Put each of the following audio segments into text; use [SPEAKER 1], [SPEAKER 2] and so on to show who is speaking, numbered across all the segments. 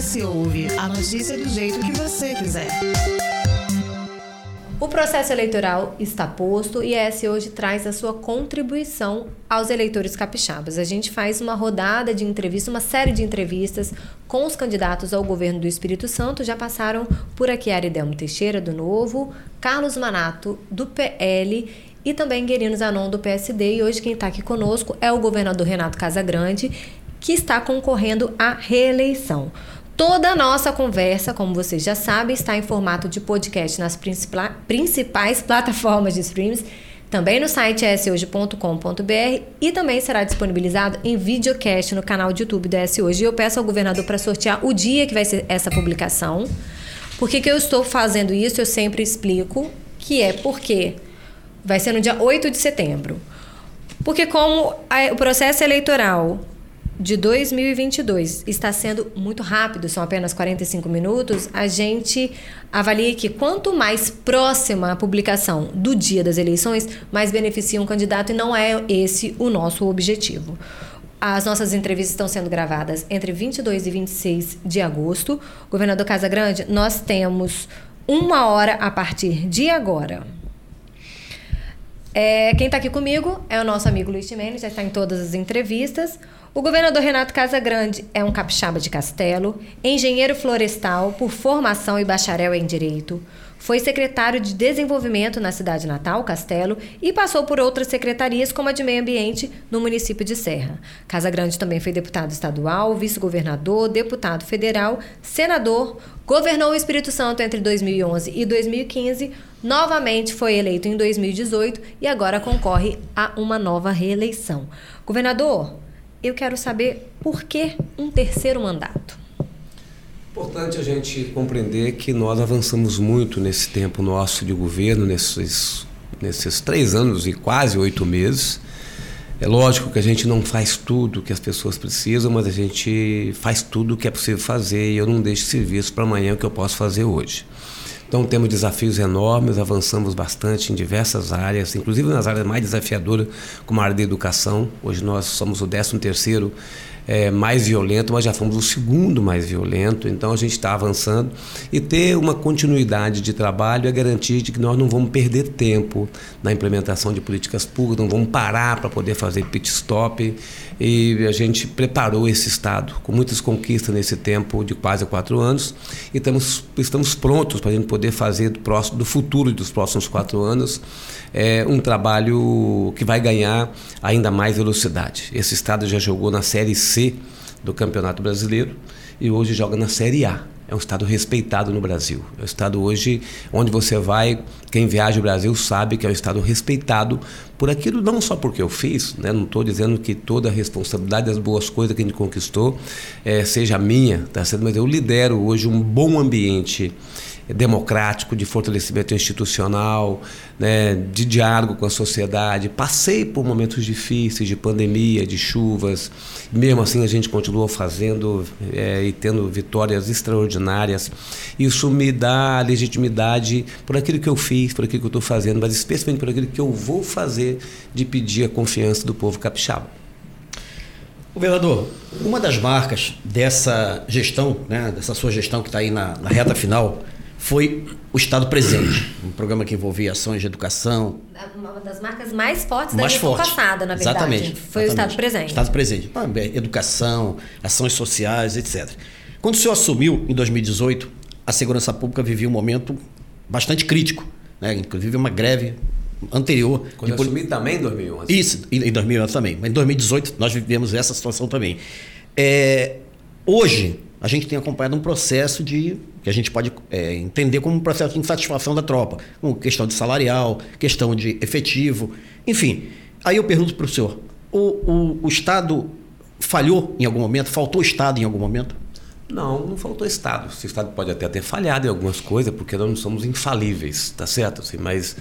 [SPEAKER 1] S Ouve, a notícia do jeito que você quiser.
[SPEAKER 2] O processo eleitoral está posto e a S hoje traz a sua contribuição aos eleitores capixabas. A gente faz uma rodada de entrevistas, uma série de entrevistas com os candidatos ao governo do Espírito Santo. Já passaram por aqui Aridelmo Teixeira, do Novo, Carlos Manato, do PL e também Guerino Zanon, do PSD. E hoje quem está aqui conosco é o governador Renato Casagrande, que está concorrendo à reeleição. Toda a nossa conversa, como vocês já sabem, está em formato de podcast nas principais plataformas de streams, também no site shoje.com.br e também será disponibilizado em videocast no canal de YouTube da Hoje. E eu peço ao governador para sortear o dia que vai ser essa publicação. Por que, que eu estou fazendo isso? Eu sempre explico que é porque vai ser no dia 8 de setembro. Porque como o processo eleitoral de 2022 está sendo muito rápido, são apenas 45 minutos, a gente avalia que quanto mais próxima a publicação do dia das eleições, mais beneficia um candidato e não é esse o nosso objetivo. As nossas entrevistas estão sendo gravadas entre 22 e 26 de agosto. Governador Casagrande, nós temos uma hora a partir de agora. É, quem está aqui comigo é o nosso amigo Luiz Timenez, já está em todas as entrevistas. O governador Renato Casagrande é um capixaba de Castelo, engenheiro florestal por formação e bacharel em Direito. Foi secretário de Desenvolvimento na cidade natal, Castelo, e passou por outras secretarias, como a de Meio Ambiente, no município de Serra. Casagrande também foi deputado estadual, vice-governador, deputado federal, senador, governou o Espírito Santo entre 2011 e 2015, novamente foi eleito em 2018 e agora concorre a uma nova reeleição. Governador, eu quero saber por que um terceiro mandato.
[SPEAKER 3] Importante a gente compreender que nós avançamos muito nesse tempo nosso de governo, nesses, nesses três anos e quase oito meses. É lógico que a gente não faz tudo que as pessoas precisam, mas a gente faz tudo o que é possível fazer e eu não deixo serviço para amanhã o que eu posso fazer hoje. Então temos desafios enormes, avançamos bastante em diversas áreas, inclusive nas áreas mais desafiadoras, como a área da educação. Hoje nós somos o 13 terceiro é, mais violento, mas já fomos o segundo mais violento, então a gente está avançando. E ter uma continuidade de trabalho é garantir de que nós não vamos perder tempo na implementação de políticas públicas, não vamos parar para poder fazer pit stop. E a gente preparou esse Estado com muitas conquistas nesse tempo de quase quatro anos e estamos, estamos prontos para a gente poder fazer do, próximo, do futuro dos próximos quatro anos é, um trabalho que vai ganhar ainda mais velocidade. Esse Estado já jogou na Série C do Campeonato Brasileiro e hoje joga na Série A. É um estado respeitado no Brasil. É um estado hoje onde você vai, quem viaja o Brasil sabe que é um estado respeitado por aquilo, não só porque eu fiz, né? não estou dizendo que toda a responsabilidade das boas coisas que a gente conquistou é, seja minha, tá certo? mas eu lidero hoje um bom ambiente democrático, de fortalecimento institucional, né, de diálogo com a sociedade. Passei por momentos difíceis de pandemia, de chuvas, mesmo assim a gente continuou fazendo é, e tendo vitórias extraordinárias. Isso me dá legitimidade por aquilo que eu fiz, por aquilo que eu estou fazendo, mas especialmente por aquilo que eu vou fazer de pedir a confiança do povo capixaba.
[SPEAKER 4] Governador, uma das marcas dessa gestão, né, dessa sua gestão que está aí na, na reta final, foi o Estado presente, um programa que envolvia ações de educação.
[SPEAKER 2] Uma das marcas mais fortes mais da gestão forte. passada, na verdade.
[SPEAKER 4] Exatamente.
[SPEAKER 2] Foi exatamente. o Estado presente.
[SPEAKER 4] Estado presente. Educação, ações sociais, etc. Quando o senhor assumiu, em 2018, a segurança pública vivia um momento bastante crítico, né? inclusive uma greve anterior.
[SPEAKER 3] Quando de... eu assumi também em 2011.
[SPEAKER 4] Isso, em 2011 também. Mas em 2018 nós vivemos essa situação também. É... Hoje, a gente tem acompanhado um processo de que a gente pode é, entender como um processo de insatisfação da tropa, como questão de salarial, questão de efetivo, enfim. Aí eu pergunto para o senhor: o, o Estado falhou em algum momento? Faltou Estado em algum momento?
[SPEAKER 3] Não, não faltou Estado. O Estado pode até ter falhado em algumas coisas, porque nós não somos infalíveis, tá certo? Assim, mas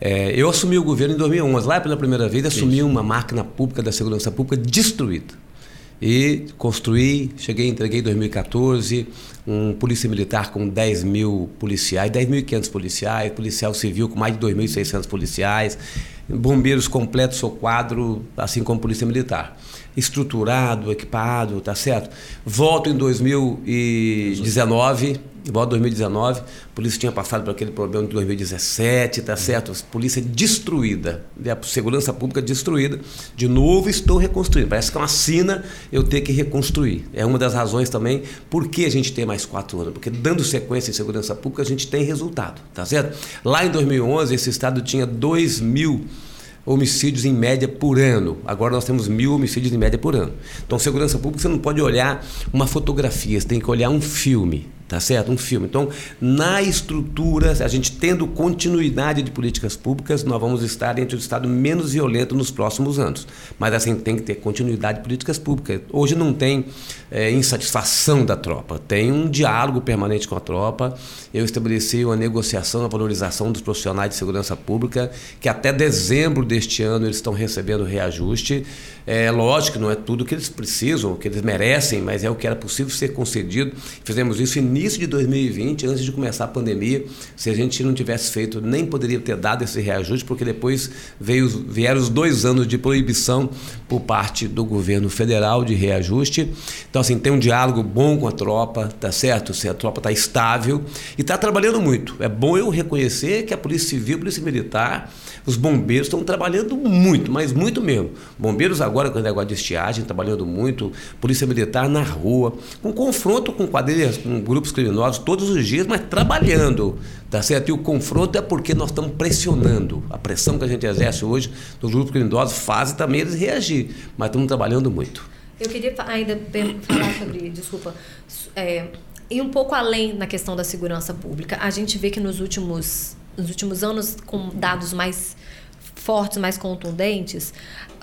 [SPEAKER 3] é, eu assumi o governo em 2011, lá pela primeira vez, assumi Isso. uma máquina pública da segurança pública destruída e construí, cheguei, entreguei em 2014 um polícia militar com 10 mil policiais, 10.500 policiais, policial civil com mais de 2.600 policiais, bombeiros completos o quadro, assim como Polícia Militar. Estruturado, equipado, tá certo? Volto em 2019, volto em 2019, a polícia tinha passado por aquele problema de 2017, tá certo? Polícia destruída, a segurança pública destruída. De novo estou reconstruindo. Parece que é uma sina eu ter que reconstruir. É uma das razões também por que a gente tem mais quatro anos, porque dando sequência em segurança pública a gente tem resultado, tá certo? Lá em 2011 esse estado tinha 2 mil homicídios em média por ano. Agora nós temos mil homicídios em média por ano. Então, segurança pública, você não pode olhar uma fotografia, você tem que olhar um filme tá certo? Um filme. Então, na estrutura, a gente tendo continuidade de políticas públicas, nós vamos estar entre o estado menos violento nos próximos anos. Mas assim tem que ter continuidade de políticas públicas. Hoje não tem é, insatisfação da tropa, tem um diálogo permanente com a tropa. Eu estabeleci uma negociação, a valorização dos profissionais de segurança pública, que até dezembro deste ano eles estão recebendo reajuste. É lógico não é tudo que eles precisam, que eles merecem, mas é o que era possível ser concedido. Fizemos isso início de 2020, antes de começar a pandemia. Se a gente não tivesse feito, nem poderia ter dado esse reajuste, porque depois veio, vieram os dois anos de proibição por parte do governo federal de reajuste. Então, assim, tem um diálogo bom com a tropa, tá certo? Se a tropa está estável e está trabalhando muito. É bom eu reconhecer que a Polícia Civil, a Polícia Militar, os bombeiros estão trabalhando muito, mas muito mesmo. Bombeiros agora com o negócio de estiagem, trabalhando muito, Polícia Militar na rua, com confronto com quadrilhas, com grupos criminosos todos os dias, mas trabalhando, tá certo? E o confronto é porque nós estamos pressionando. A pressão que a gente exerce hoje dos grupos criminosos faz também eles reagir, mas estamos trabalhando muito.
[SPEAKER 2] Eu queria ainda falar sobre, desculpa, é, e um pouco além na questão da segurança pública. A gente vê que nos últimos nos últimos anos, com dados mais fortes, mais contundentes,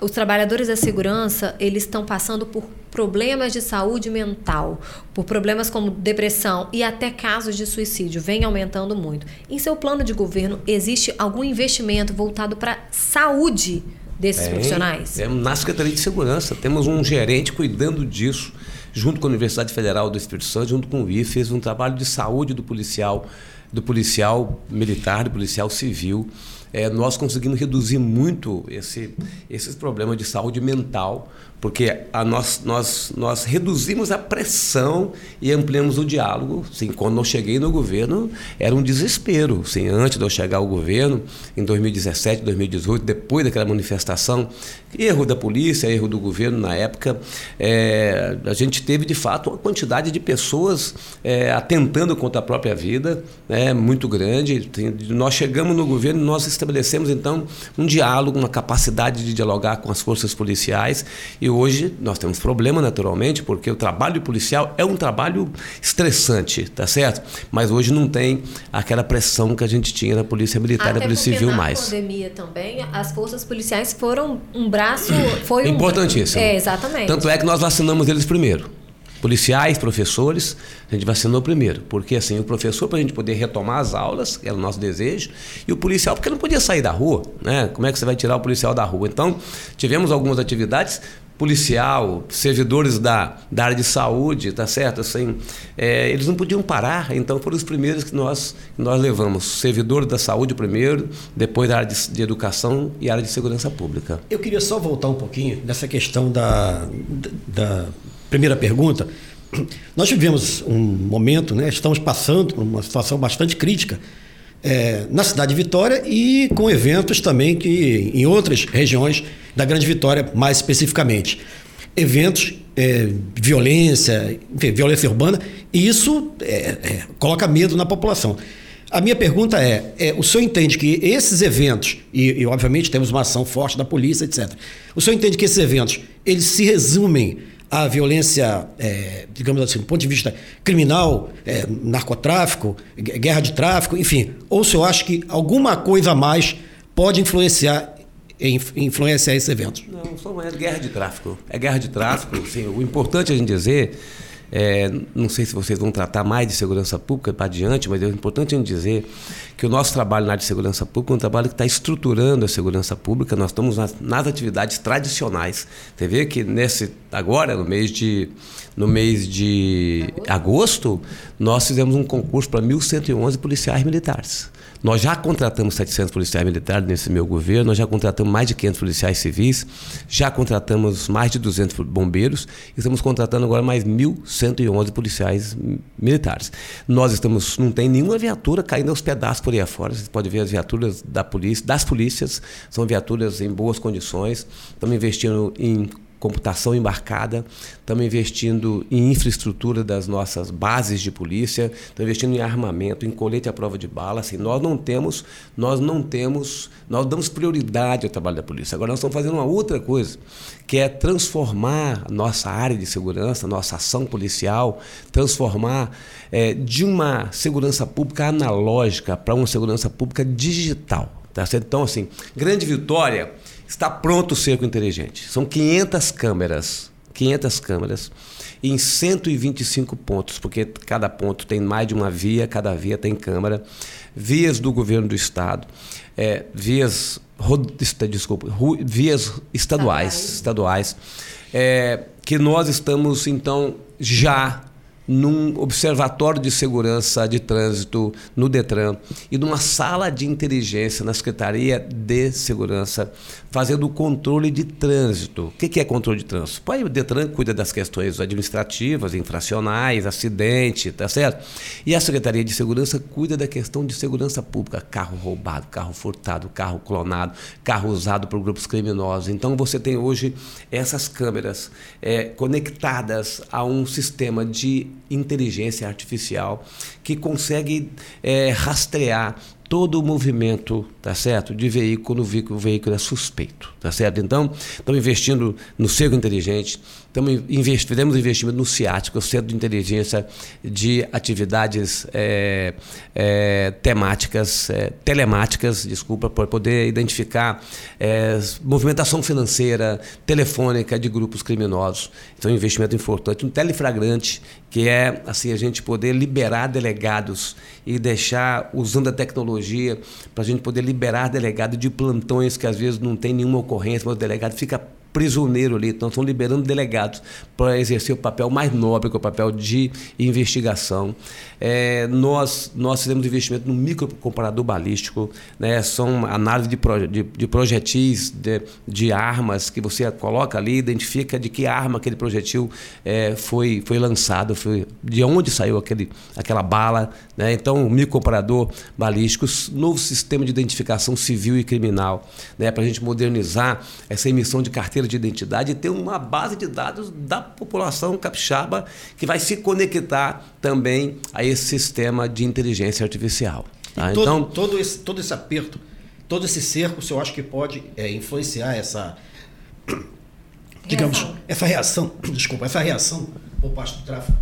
[SPEAKER 2] os trabalhadores da segurança eles estão passando por problemas de saúde mental, por problemas como depressão e até casos de suicídio, vem aumentando muito. Em seu plano de governo existe algum investimento voltado para saúde desses é, profissionais?
[SPEAKER 3] É, na Secretaria de Segurança temos um gerente cuidando disso, junto com a Universidade Federal do Espírito Santo, junto com o IFE, fez um trabalho de saúde do policial do policial militar, do policial civil. É, nós conseguimos reduzir muito esse, esses problemas de saúde mental porque a nós, nós, nós reduzimos a pressão e ampliamos o diálogo. Sim, quando eu cheguei no governo, era um desespero. Sim, antes de eu chegar ao governo, em 2017, 2018, depois daquela manifestação, erro da polícia, erro do governo na época, é, a gente teve de fato uma quantidade de pessoas é, atentando contra a própria vida é, muito grande. Nós chegamos no governo e nós estabelecemos então um diálogo, uma capacidade de dialogar com as forças policiais. E hoje nós temos problema, naturalmente, porque o trabalho policial é um trabalho estressante, tá certo? Mas hoje não tem aquela pressão que a gente tinha na Polícia Militar e na Polícia Civil
[SPEAKER 2] na
[SPEAKER 3] mais.
[SPEAKER 2] Na pandemia também, as forças policiais foram um braço. Foi
[SPEAKER 3] Importantíssimo.
[SPEAKER 2] Um, é, exatamente.
[SPEAKER 3] Tanto é que nós vacinamos eles primeiro policiais, professores, a gente vacinou primeiro, porque assim, o professor para a gente poder retomar as aulas, que era o nosso desejo, e o policial porque não podia sair da rua, né? Como é que você vai tirar o policial da rua? Então, tivemos algumas atividades policial, servidores da, da área de saúde, tá certo? Assim, é, eles não podiam parar, então foram os primeiros que nós, que nós levamos. Servidores da saúde primeiro, depois da área de, de, educação e área de segurança pública.
[SPEAKER 4] Eu queria só voltar um pouquinho nessa questão da, da primeira pergunta. Nós vivemos um momento, né, estamos passando por uma situação bastante crítica é, na cidade de Vitória e com eventos também que em outras regiões da Grande Vitória, mais especificamente. Eventos, é, violência, enfim, violência urbana, e isso é, é, coloca medo na população. A minha pergunta é, é, o senhor entende que esses eventos, e, e, obviamente temos uma ação forte da polícia, etc. O senhor entende que esses eventos, eles se resumem à violência, é, digamos assim, do ponto de vista criminal, é, narcotráfico, guerra de tráfico, enfim, ou o senhor acha que alguma coisa a mais pode influenciar influenciar esse evento?
[SPEAKER 3] Não, só é guerra de tráfico. É guerra de tráfico. Sim, o importante é a gente dizer, é, não sei se vocês vão tratar mais de segurança pública para adiante, mas é importante a gente dizer que o nosso trabalho na área de segurança pública é um trabalho que está estruturando a segurança pública. Nós estamos nas, nas atividades tradicionais. Você vê que nesse agora, no mês de no mês de agosto, nós fizemos um concurso para 1.111 policiais militares. Nós já contratamos 700 policiais militares nesse meu governo, nós já contratamos mais de 500 policiais civis, já contratamos mais de 200 bombeiros e estamos contratando agora mais 1.111 policiais militares. Nós estamos, não tem nenhuma viatura caindo aos pedaços por aí afora. Você pode ver as viaturas da polícia, das polícias, são viaturas em boas condições. Estamos investindo em computação embarcada, estamos investindo em infraestrutura das nossas bases de polícia, estamos investindo em armamento, em colete à prova de bala. Assim, nós não temos, nós não temos, nós damos prioridade ao trabalho da polícia. Agora nós estamos fazendo uma outra coisa, que é transformar nossa área de segurança, nossa ação policial, transformar é, de uma segurança pública analógica para uma segurança pública digital. Tá certo? Então, assim, grande vitória Está pronto o cerco inteligente. São 500 câmeras, 500 câmeras em 125 pontos, porque cada ponto tem mais de uma via, cada via tem câmera, vias do governo do estado, é, vias, desculpa, vias estaduais, estaduais, é, que nós estamos então já num observatório de segurança de trânsito no Detran e numa sala de inteligência na Secretaria de Segurança, fazendo o controle de trânsito. O que é controle de trânsito? o Detran cuida das questões administrativas, infracionais, acidente, tá certo? E a Secretaria de Segurança cuida da questão de segurança pública, carro roubado, carro furtado, carro clonado, carro usado por grupos criminosos. Então você tem hoje essas câmeras é, conectadas a um sistema de inteligência artificial que consegue é, rastrear todo o movimento, tá certo, de veículo, o veículo, o veículo é suspeito, tá certo? Então, estamos investindo no cerco inteligente, estamos invest, fizemos investimento no é o Centro de Inteligência de Atividades é, é, Temáticas, é, Telemáticas, desculpa, para poder identificar é, movimentação financeira, telefônica de grupos criminosos. Então, um investimento importante, um teleflagrante, que é assim a gente poder liberar delegados e deixar usando a tecnologia para a gente poder liberar delegado de plantões que às vezes não tem nenhuma ocorrência, mas o delegado fica prisioneiro ali. Então, estão liberando delegados para exercer o papel mais nobre, que é o papel de investigação. É, nós, nós fizemos investimento no microcomparador balístico, né? são análise de, proje de, de projetis, de, de, armas que você coloca ali, identifica de que arma aquele projetil é, foi, foi lançado, foi, de onde saiu aquele, aquela bala. Né? Então, o microcomparador balístico, novo sistema de identificação civil e criminal, né? para a gente modernizar essa emissão de carteira de identidade e ter uma base de dados da população capixaba que vai se conectar também a esse sistema de inteligência artificial.
[SPEAKER 4] Tá? Todo, então, todo, esse, todo esse aperto, todo esse cerco, você acha que pode é, influenciar essa. Digamos, reação. essa reação, desculpa, essa reação por parte do tráfico?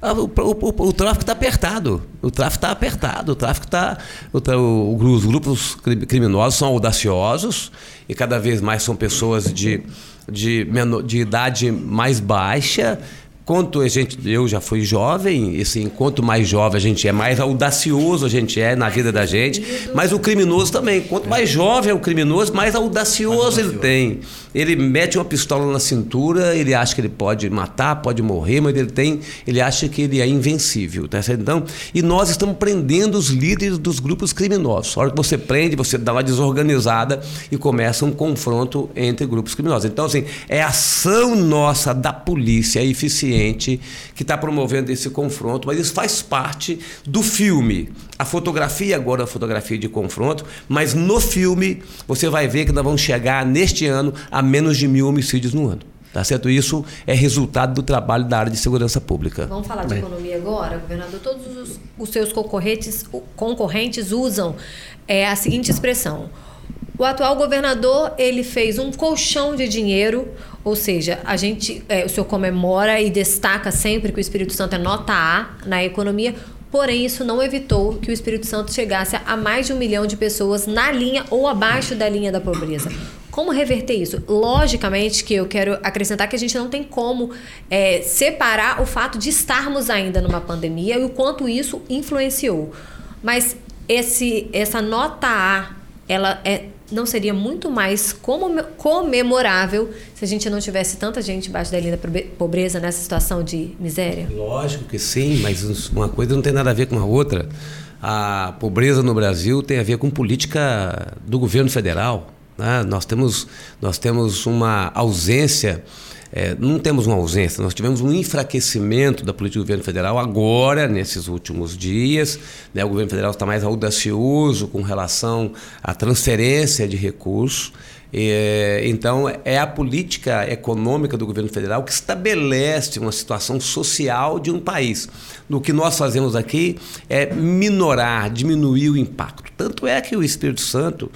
[SPEAKER 3] Ah, o, o, o, tráfico está apertado. O tráfico está apertado. O tráfico está. os grupos criminosos são audaciosos e cada vez mais são pessoas de, de, menor, de idade mais baixa Quanto a gente, eu já fui jovem, e assim, quanto mais jovem a gente é, mais audacioso a gente é na vida da gente. Mas o criminoso também. Quanto mais jovem é o criminoso, mais audacioso ele tem. Ele mete uma pistola na cintura, ele acha que ele pode matar, pode morrer, mas ele tem, ele acha que ele é invencível, tá certo? Então, e nós estamos prendendo os líderes dos grupos criminosos. A hora que você prende, você dá uma desorganizada e começa um confronto entre grupos criminosos. Então, assim, é ação nossa da polícia, eficiente que está promovendo esse confronto, mas isso faz parte do filme. A fotografia agora é a fotografia de confronto, mas no filme você vai ver que nós vamos chegar neste ano a menos de mil homicídios no ano. Tá certo? Isso é resultado do trabalho da área de segurança pública.
[SPEAKER 2] Vamos falar de economia agora, governador. Todos os, os seus concorrentes, concorrentes usam é, a seguinte expressão: o atual governador ele fez um colchão de dinheiro, ou seja, a gente, é, o senhor comemora e destaca sempre que o Espírito Santo é nota A na economia, porém isso não evitou que o Espírito Santo chegasse a mais de um milhão de pessoas na linha ou abaixo da linha da pobreza. Como reverter isso? Logicamente que eu quero acrescentar que a gente não tem como é, separar o fato de estarmos ainda numa pandemia e o quanto isso influenciou. Mas esse, essa nota A ela é, não seria muito mais comemorável se a gente não tivesse tanta gente embaixo da linha da pobreza nessa situação de miséria?
[SPEAKER 3] Lógico que sim, mas uma coisa não tem nada a ver com a outra. A pobreza no Brasil tem a ver com política do governo federal. Né? Nós, temos, nós temos uma ausência é, não temos uma ausência, nós tivemos um enfraquecimento da política do governo federal agora, nesses últimos dias. Né, o governo federal está mais audacioso com relação à transferência de recursos. É, então, é a política econômica do governo federal que estabelece uma situação social de um país. O que nós fazemos aqui é minorar, diminuir o impacto. Tanto é que o Espírito Santo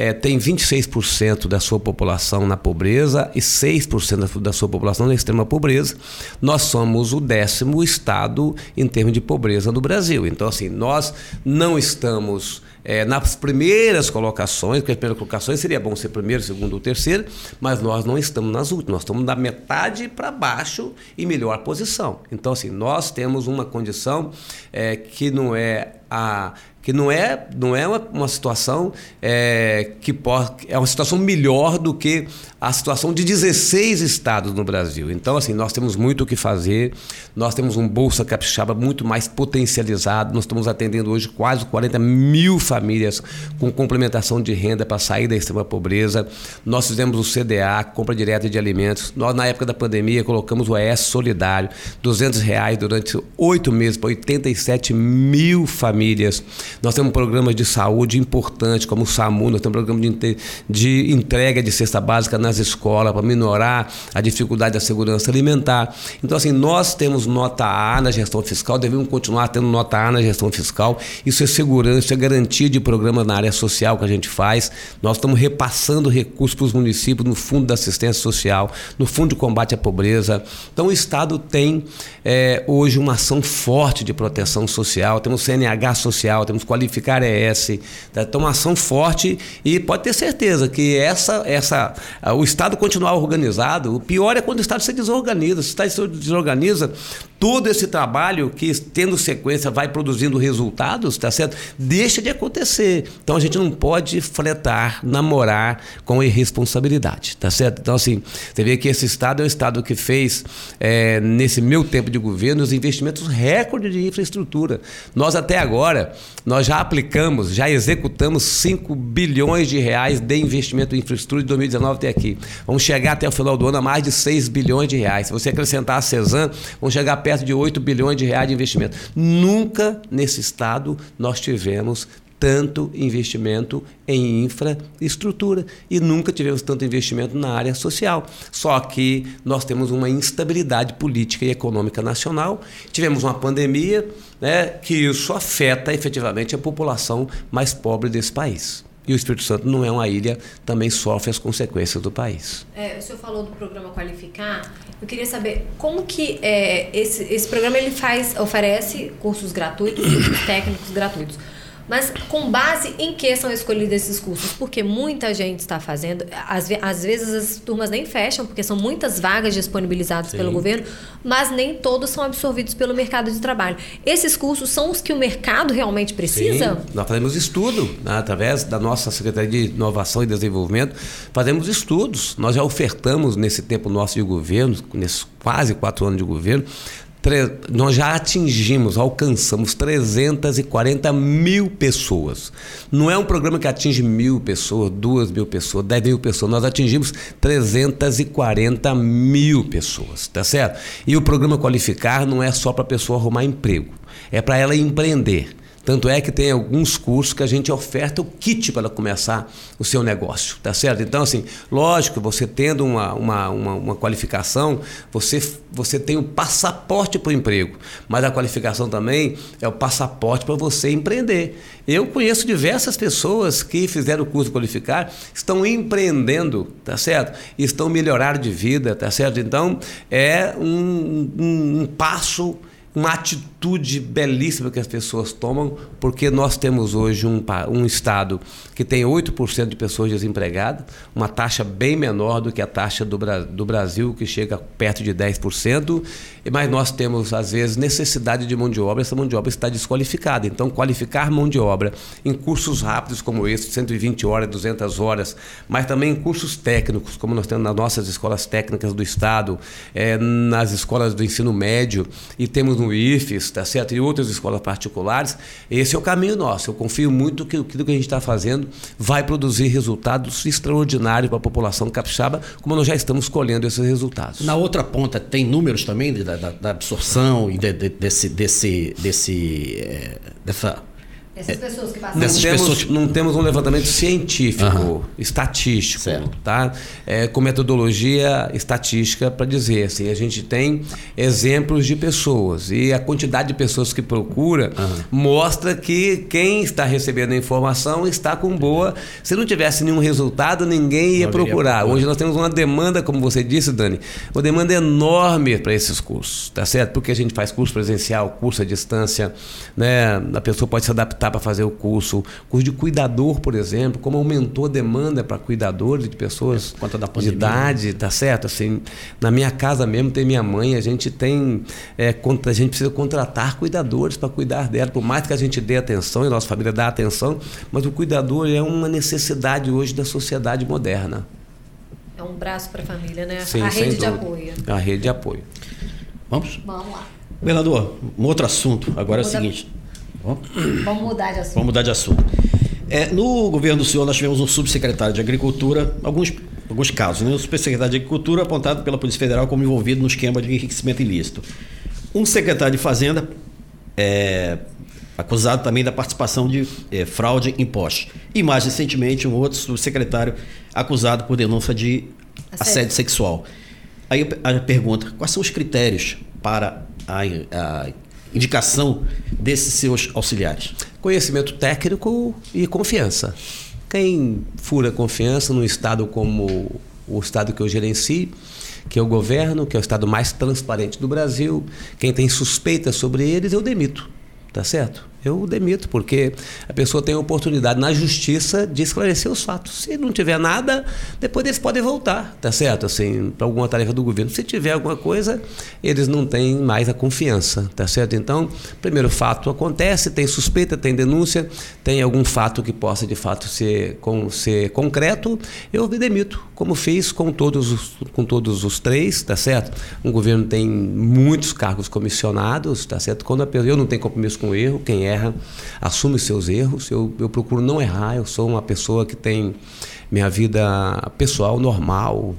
[SPEAKER 3] é, tem 26% da sua população na pobreza e 6% da sua população na extrema pobreza. Nós somos o décimo estado em termos de pobreza no Brasil. Então, assim, nós não estamos é, nas primeiras colocações, porque as primeiras colocações seria bom ser primeiro, segundo ou terceiro, mas nós não estamos nas últimas, nós estamos da metade para baixo e melhor posição. Então, assim, nós temos uma condição é, que não é a que não é, não é uma, uma situação é, que é uma situação melhor do que a situação de 16 estados no Brasil. Então, assim, nós temos muito o que fazer, nós temos um Bolsa Capixaba muito mais potencializado, nós estamos atendendo hoje quase 40 mil famílias com complementação de renda para sair da extrema pobreza. Nós fizemos o CDA, compra direta de alimentos. Nós, na época da pandemia, colocamos o ES Solidário, 200 reais durante oito meses para 87 mil famílias. Nós temos programas de saúde importantes, como o SAMU, nós temos um programa de, de entrega de cesta básica nas escolas para minorar a dificuldade da segurança alimentar. Então, assim, nós temos nota A na gestão fiscal, devemos continuar tendo nota A na gestão fiscal. Isso é segurança, isso é garantia de programas na área social que a gente faz. Nós estamos repassando recursos para os municípios no Fundo da Assistência Social, no Fundo de Combate à Pobreza. Então, o Estado tem é, hoje uma ação forte de proteção social, temos CNH social, temos Qualificar ES, tá? então uma ação forte e pode ter certeza que essa, essa, o Estado continuar organizado, o pior é quando o Estado se desorganiza. Se o Estado se desorganiza, todo esse trabalho que, tendo sequência, vai produzindo resultados, tá certo? Deixa de acontecer. Então a gente não pode fretar, namorar com irresponsabilidade, tá certo? Então, assim, você vê que esse Estado é um Estado que fez, é, nesse meu tempo de governo, os investimentos recorde de infraestrutura. Nós, até agora, nós já aplicamos, já executamos 5 bilhões de reais de investimento em infraestrutura de 2019 até aqui. Vamos chegar até o final do ano a mais de 6 bilhões de reais. Se você acrescentar a CESAM, vamos chegar perto perto de 8 bilhões de reais de investimento. Nunca nesse estado nós tivemos tanto investimento em infraestrutura e nunca tivemos tanto investimento na área social. Só que nós temos uma instabilidade política e econômica nacional, tivemos uma pandemia, né, que isso afeta efetivamente a população mais pobre desse país. E o Espírito Santo não é uma ilha, também sofre as consequências do país.
[SPEAKER 2] É, o senhor falou do programa Qualificar. Eu queria saber como que é, esse, esse programa ele faz, oferece cursos gratuitos, técnicos gratuitos. Mas com base em que são escolhidos esses cursos? Porque muita gente está fazendo, às, às vezes as turmas nem fecham, porque são muitas vagas disponibilizadas Sim. pelo governo, mas nem todos são absorvidos pelo mercado de trabalho. Esses cursos são os que o mercado realmente precisa?
[SPEAKER 3] Sim. Nós fazemos estudo, né, através da nossa Secretaria de Inovação e Desenvolvimento, fazemos estudos. Nós já ofertamos nesse tempo nosso de governo, nesses quase quatro anos de governo, nós já atingimos, alcançamos 340 mil pessoas. Não é um programa que atinge mil pessoas, duas mil pessoas, dez mil pessoas. Nós atingimos 340 mil pessoas, tá certo? E o programa Qualificar não é só para a pessoa arrumar emprego, é para ela empreender. Tanto é que tem alguns cursos que a gente oferta o kit para começar o seu negócio, tá certo? Então, assim, lógico, você tendo uma, uma, uma, uma qualificação, você, você tem o um passaporte para o emprego, mas a qualificação também é o passaporte para você empreender. Eu conheço diversas pessoas que fizeram o curso qualificar, estão empreendendo, tá certo? Estão melhorando de vida, tá certo? Então, é um, um, um passo uma atitude belíssima que as pessoas tomam, porque nós temos hoje um, um estado que tem 8% de pessoas desempregadas, uma taxa bem menor do que a taxa do, do Brasil, que chega perto de 10%, mas nós temos, às vezes, necessidade de mão de obra, essa mão de obra está desqualificada. Então, qualificar mão de obra em cursos rápidos como esse, 120 horas, 200 horas, mas também em cursos técnicos, como nós temos nas nossas escolas técnicas do Estado, é, nas escolas do ensino médio, e temos no IFES, tá certo? E outras escolas particulares. Esse é o caminho nosso. Eu confio muito que aquilo que a gente está fazendo vai produzir resultados extraordinários para a população capixaba, como nós já estamos colhendo esses resultados.
[SPEAKER 4] Na outra ponta, tem números também da, da, da absorção e de, de, desse, desse, desse, é, dessa
[SPEAKER 2] essas pessoas que passam.
[SPEAKER 3] Não temos, pessoas... não temos um levantamento científico, uhum. estatístico, certo. tá? É, com metodologia estatística para dizer assim, a gente tem exemplos de pessoas e a quantidade de pessoas que procura uhum. mostra que quem está recebendo a informação está com boa. Se não tivesse nenhum resultado, ninguém ia procurar. Hoje nós temos uma demanda, como você disse, Dani, uma demanda enorme para esses cursos, tá certo? Porque a gente faz curso presencial, curso à distância, né? A pessoa pode se adaptar para fazer o curso, curso de cuidador, por exemplo, como aumentou a demanda para cuidadores de pessoas
[SPEAKER 4] é, da
[SPEAKER 3] de idade, tá certo? Assim, na minha casa mesmo tem minha mãe, a gente tem, é, a gente precisa contratar cuidadores para cuidar dela, por mais que a gente dê atenção e a nossa família dá atenção, mas o cuidador é uma necessidade hoje da sociedade moderna.
[SPEAKER 2] É um braço para a família, né? Sim, a rede de apoio.
[SPEAKER 3] A rede de apoio.
[SPEAKER 4] Vamos?
[SPEAKER 2] Vamos lá.
[SPEAKER 4] Vereador, um outro assunto. Agora é o seguinte.
[SPEAKER 2] Vamos mudar de assunto.
[SPEAKER 4] Vamos mudar de assunto. É, no governo do senhor, nós tivemos um subsecretário de Agricultura, alguns, alguns casos, né? O subsecretário de Agricultura apontado pela Polícia Federal como envolvido no esquema de enriquecimento ilícito. Um secretário de Fazenda é, acusado também da participação de é, fraude em impostos. E mais recentemente, um outro subsecretário acusado por denúncia de assédio, assédio sexual. Aí a pergunta: quais são os critérios para a, a indicação desses seus auxiliares?
[SPEAKER 3] Conhecimento técnico e confiança. Quem fura confiança num estado como o estado que eu gerencio, que é o governo, que é o estado mais transparente do Brasil, quem tem suspeita sobre eles, eu demito. Tá certo? Eu demito, porque a pessoa tem a oportunidade na justiça de esclarecer os fatos. Se não tiver nada, depois eles podem voltar, tá certo? Assim, para alguma tarefa do governo. Se tiver alguma coisa, eles não têm mais a confiança, tá certo? Então, primeiro fato acontece, tem suspeita, tem denúncia, tem algum fato que possa de fato ser, com, ser concreto, eu demito, como fiz com todos os, com todos os três, tá certo? Um governo tem muitos cargos comissionados, tá certo? Quando a, eu não tenho compromisso com o erro, quem é erra, assume seus erros. Eu, eu procuro não errar, eu sou uma pessoa que tem minha vida pessoal normal.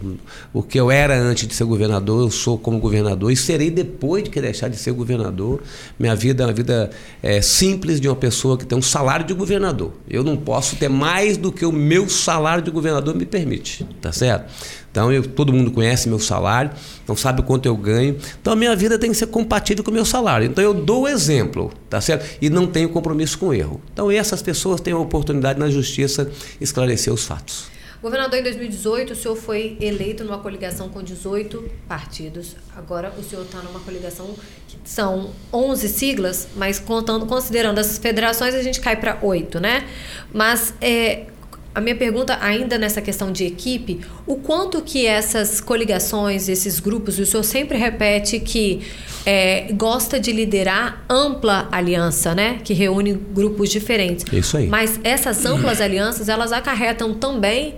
[SPEAKER 3] O que eu era antes de ser governador, eu sou como governador e serei depois de que deixar de ser governador. Minha vida é uma vida é, simples de uma pessoa que tem um salário de governador. Eu não posso ter mais do que o meu salário de governador me permite, tá certo? Então, eu, todo mundo conhece meu salário, então sabe quanto eu ganho. Então, a minha vida tem que ser compatível com o meu salário. Então, eu dou o exemplo, tá certo? E não tenho compromisso com erro. Então, essas pessoas têm a oportunidade na justiça esclarecer os fatos.
[SPEAKER 2] Governador, em 2018, o senhor foi eleito numa coligação com 18 partidos. Agora, o senhor está numa coligação que são 11 siglas, mas contando, considerando as federações, a gente cai para 8, né? Mas é, a minha pergunta ainda nessa questão de equipe, o quanto que essas coligações, esses grupos, o senhor sempre repete que é, gosta de liderar ampla aliança, né? Que reúne grupos diferentes.
[SPEAKER 3] Isso aí.
[SPEAKER 2] Mas essas amplas alianças, elas acarretam também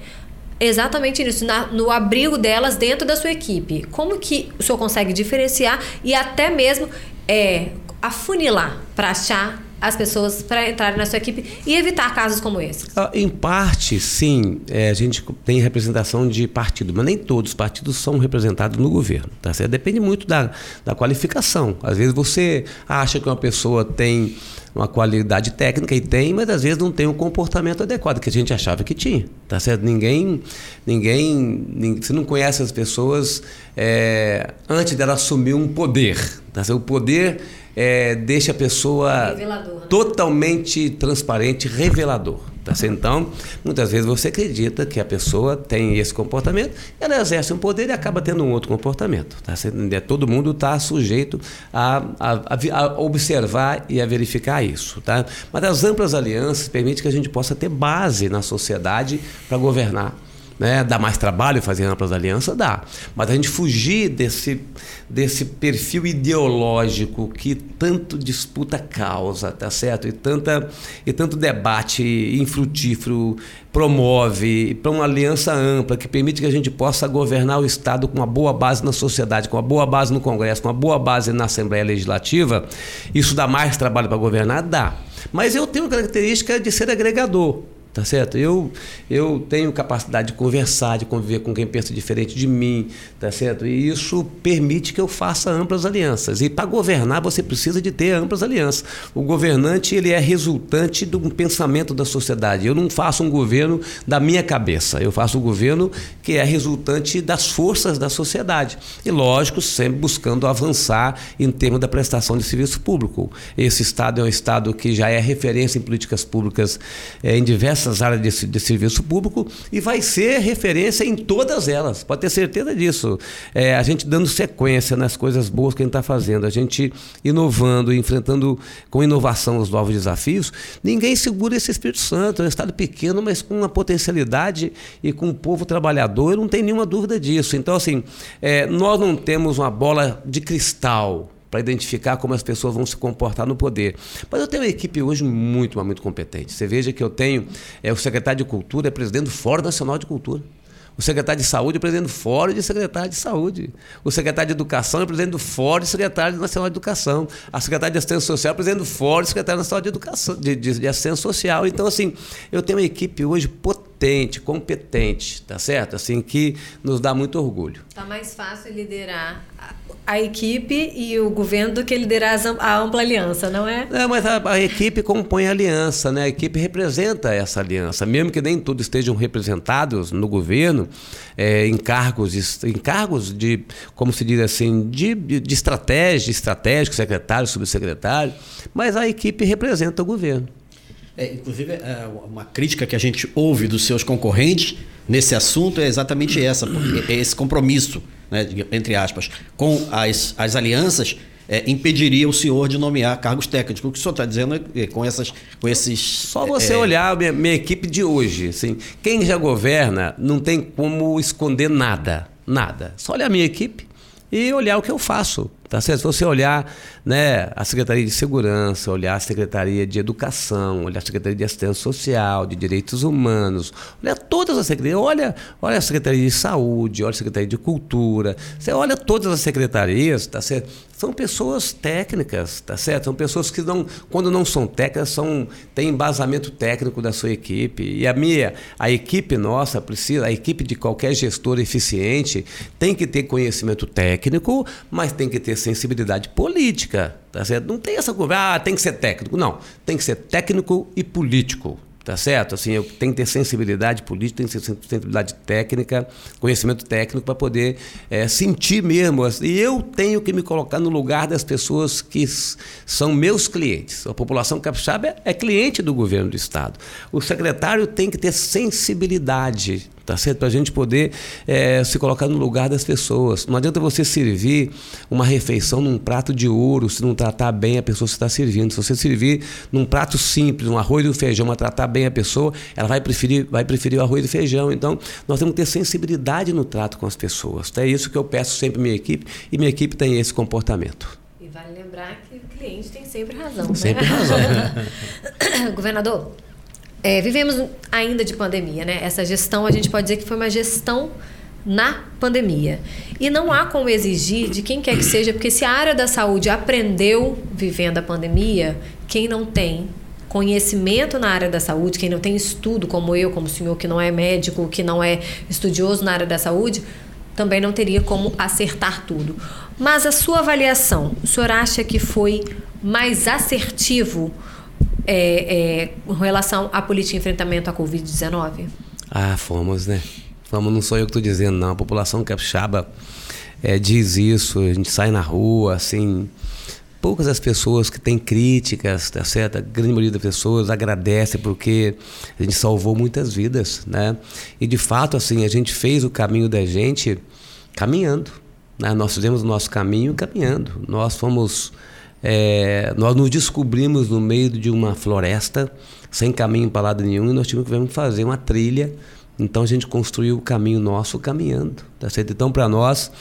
[SPEAKER 2] exatamente nisso, na, no abrigo delas dentro da sua equipe. Como que o senhor consegue diferenciar e até mesmo é, afunilar para achar as pessoas para entrarem na sua equipe e evitar casos como esse?
[SPEAKER 3] Ah, em parte, sim, é, a gente tem representação de partido, mas nem todos os partidos são representados no governo. Tá certo? Depende muito da, da qualificação. Às vezes você acha que uma pessoa tem uma qualidade técnica e tem, mas às vezes não tem um comportamento adequado que a gente achava que tinha, tá certo? Ninguém, ninguém, ninguém você não conhece as pessoas é, antes dela assumir um poder, tá certo? O poder é, deixa a pessoa
[SPEAKER 2] né?
[SPEAKER 3] totalmente transparente, revelador. Tá? Então, muitas vezes você acredita que a pessoa tem esse comportamento, ela exerce um poder e acaba tendo um outro comportamento. Tá certo? Todo mundo está sujeito a, a, a, observar e a verificar isso. Tá? Mas as amplas alianças permitem que a gente possa ter base na sociedade para governar. Né? Dá mais trabalho fazer amplas alianças? Dá. Mas a gente fugir desse, desse perfil ideológico que tanto disputa causa, tá certo? E, tanta, e tanto debate infrutífero promove para uma aliança ampla que permite que a gente possa governar o Estado com uma boa base na sociedade, com uma boa base no Congresso, com uma boa base na Assembleia Legislativa, isso dá mais trabalho para governar? Dá. Mas eu tenho a característica de ser agregador tá certo? Eu, eu tenho capacidade de conversar, de conviver com quem pensa diferente de mim, tá certo? E isso permite que eu faça amplas alianças. E para governar você precisa de ter amplas alianças. O governante ele é resultante um pensamento da sociedade. Eu não faço um governo da minha cabeça. Eu faço um governo que é resultante das forças da sociedade. E lógico, sempre buscando avançar em termos da prestação de serviço público. Esse estado é um estado que já é referência em políticas públicas é, em diversas diversas áreas de, de, serviço público e vai ser referência em todas elas, pode ter certeza disso. É, a gente dando sequência nas coisas boas que a gente está fazendo, a gente inovando, enfrentando com inovação os novos desafios, ninguém segura esse Espírito Santo. É um Estado pequeno, mas com uma potencialidade e com um povo trabalhador, eu não tenho nenhuma dúvida disso. Então, assim, é, nós não temos uma bola de cristal para identificar como as pessoas vão se comportar no poder. Mas eu tenho uma equipe hoje muito, muito competente. Você veja que eu tenho é, o secretário de Cultura, é presidente do Fórum Nacional de Cultura. O secretário de Saúde é presidente do Fórum de Secretário de Saúde. O secretário de Educação é presidente do Fórum de Secretário Nacional de Educação. A secretária de Assistência Social é presidente do Fórum de Secretário Nacional de Educação, de, de, de Assistência Social. Então, assim, eu tenho uma equipe hoje potente, competente, tá certo? Assim, que nos dá muito orgulho.
[SPEAKER 2] Está mais fácil liderar a equipe e o governo do que liderar a ampla aliança, não é?
[SPEAKER 3] É, mas a, a, equipe compõe a aliança, né? A equipe representa essa aliança, mesmo que nem todos estejam representados no governo, é, em cargos, em cargos de, como se diz assim, de, de estratégia, estratégico, secretário, subsecretário, mas a equipe representa o governo.
[SPEAKER 4] É, inclusive, é, uma crítica que a gente ouve dos seus concorrentes nesse assunto é exatamente essa, é esse compromisso né, entre aspas, com as, as alianças, é, impediria o senhor de nomear cargos técnicos. O que o senhor está dizendo é, com, essas, com esses.
[SPEAKER 3] Só você é, olhar a minha, minha, equipe de hoje. Assim, quem já governa não tem como esconder nada. Nada. Só olhar a minha equipe e olhar o que eu faço. Tá certo? Se você olhar né, a Secretaria de Segurança, olhar a Secretaria de Educação, olhar a Secretaria de Assistência Social, de Direitos Humanos, olhar todas as secretarias, olha, olha a Secretaria de Saúde, olha a Secretaria de Cultura, você olha todas as secretarias, tá certo? São pessoas técnicas, tá certo? São pessoas que não, quando não são técnicas, são, têm embasamento técnico da sua equipe. E a minha, a equipe nossa precisa, a equipe de qualquer gestor eficiente tem que ter conhecimento técnico, mas tem que ter sensibilidade política. Tá certo? Não tem essa coisa, ah, tem que ser técnico. Não, tem que ser técnico e político. Tá certo? Assim, eu tenho que ter sensibilidade política, tenho que ter sensibilidade técnica, conhecimento técnico para poder é, sentir mesmo. E eu tenho que me colocar no lugar das pessoas que são meus clientes. A população capixaba é cliente do governo do Estado. O secretário tem que ter sensibilidade tá certo? Para a gente poder é, se colocar no lugar das pessoas. Não adianta você servir uma refeição num prato de ouro se não tratar bem a pessoa que está servindo. Se você servir num prato simples, um arroz e um feijão, mas tratar bem a pessoa, ela vai preferir, vai preferir o arroz e feijão. Então, nós temos que ter sensibilidade no trato com as pessoas. É isso que eu peço sempre à minha equipe e minha equipe tem esse comportamento.
[SPEAKER 2] E vale lembrar que o cliente tem sempre razão. Né?
[SPEAKER 3] Sempre né? razão.
[SPEAKER 2] Governador, é, vivemos ainda de pandemia, né? Essa gestão, a gente pode dizer que foi uma gestão na pandemia. E não há como exigir de quem quer que seja, porque se a área da saúde aprendeu vivendo a pandemia, quem não tem conhecimento na área da saúde, quem não tem estudo, como eu, como o senhor, que não é médico, que não é estudioso na área da saúde, também não teria como acertar tudo. Mas a sua avaliação, o senhor acha que foi mais assertivo? É, é, com relação à política de enfrentamento à Covid-19?
[SPEAKER 3] Ah, fomos, né? Fomos, não sou eu que estou dizendo, não. A população capixaba é, diz isso, a gente sai na rua, assim, poucas as pessoas que têm críticas, tá certo? A grande maioria das pessoas agradece porque a gente salvou muitas vidas, né? E de fato, assim, a gente fez o caminho da gente caminhando, né? Nós fizemos o nosso caminho caminhando. Nós fomos, é, nós nos descobrimos no meio de uma floresta, sem caminho para lado nenhum, e nós tivemos que fazer uma trilha. Então a gente construiu o caminho nosso caminhando, tá certo? Então para nós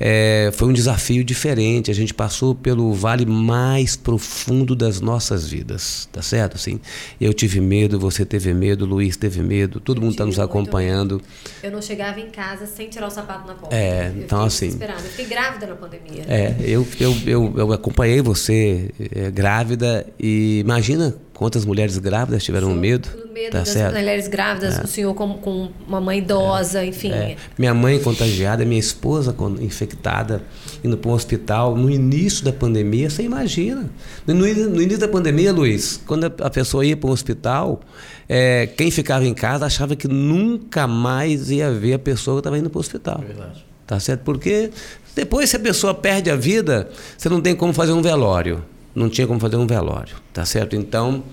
[SPEAKER 3] é, foi um desafio diferente. A gente passou pelo vale mais profundo das nossas vidas, tá certo? Assim, eu tive medo, você teve medo, Luiz teve medo, todo mundo está nos acompanhando.
[SPEAKER 2] Medo. Eu não chegava em casa sem tirar o sapato na porta.
[SPEAKER 3] É,
[SPEAKER 2] eu
[SPEAKER 3] então assim.
[SPEAKER 2] Eu fiquei grávida na pandemia.
[SPEAKER 3] É, eu, eu, eu, eu acompanhei você é, grávida e imagina quantas mulheres grávidas tiveram Sim, medo.
[SPEAKER 2] medo tá das certo? mulheres grávidas, é. o senhor com, com uma mãe idosa, é. enfim. É.
[SPEAKER 3] Minha mãe contagiada, minha esposa infectada infectada, indo para um hospital no início da pandemia, você imagina. No, no início da pandemia, Luiz, quando a, pessoa ia para um hospital, é, quem ficava em casa achava que nunca mais ia ver a pessoa que estava indo para o hospital. É verdade. Tá certo? Porque depois, se a pessoa perde a vida, você não tem como fazer um velório não tinha como fazer um velório, tá certo? Então,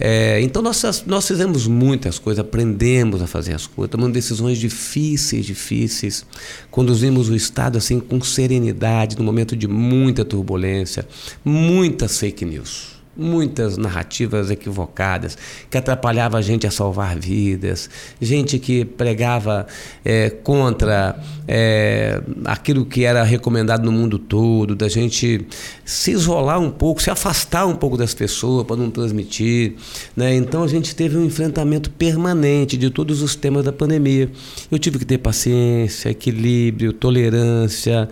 [SPEAKER 3] é, então nós, nós fizemos muitas coisas, aprendemos a fazer as coisas, tomamos decisões difíceis, difíceis, conduzimos o Estado assim com serenidade, no momento de muita turbulência, muitas fake news muitas narrativas equivocadas que atrapalhava a gente a salvar vidas, gente que pregava é, contra é, aquilo que era recomendado no mundo todo, da gente se isolar um pouco, se afastar um pouco das pessoas para não transmitir, né? Então a gente teve um enfrentamento permanente de todos os temas da pandemia. Eu tive que ter paciência, equilíbrio, tolerância,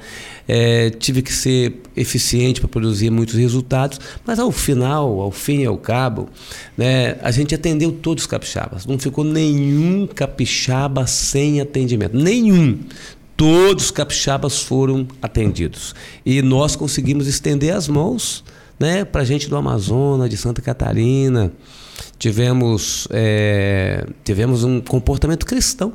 [SPEAKER 3] é, tive que ser eficiente para produzir muitos resultados, mas ao final, ao fim e ao cabo, né, a gente atendeu todos os capixabas. Não ficou nenhum capixaba sem atendimento. Nenhum todos os capixabas foram atendidos. E nós conseguimos estender as mãos né, para gente do Amazonas, de Santa Catarina. Tivemos, é, tivemos um comportamento cristão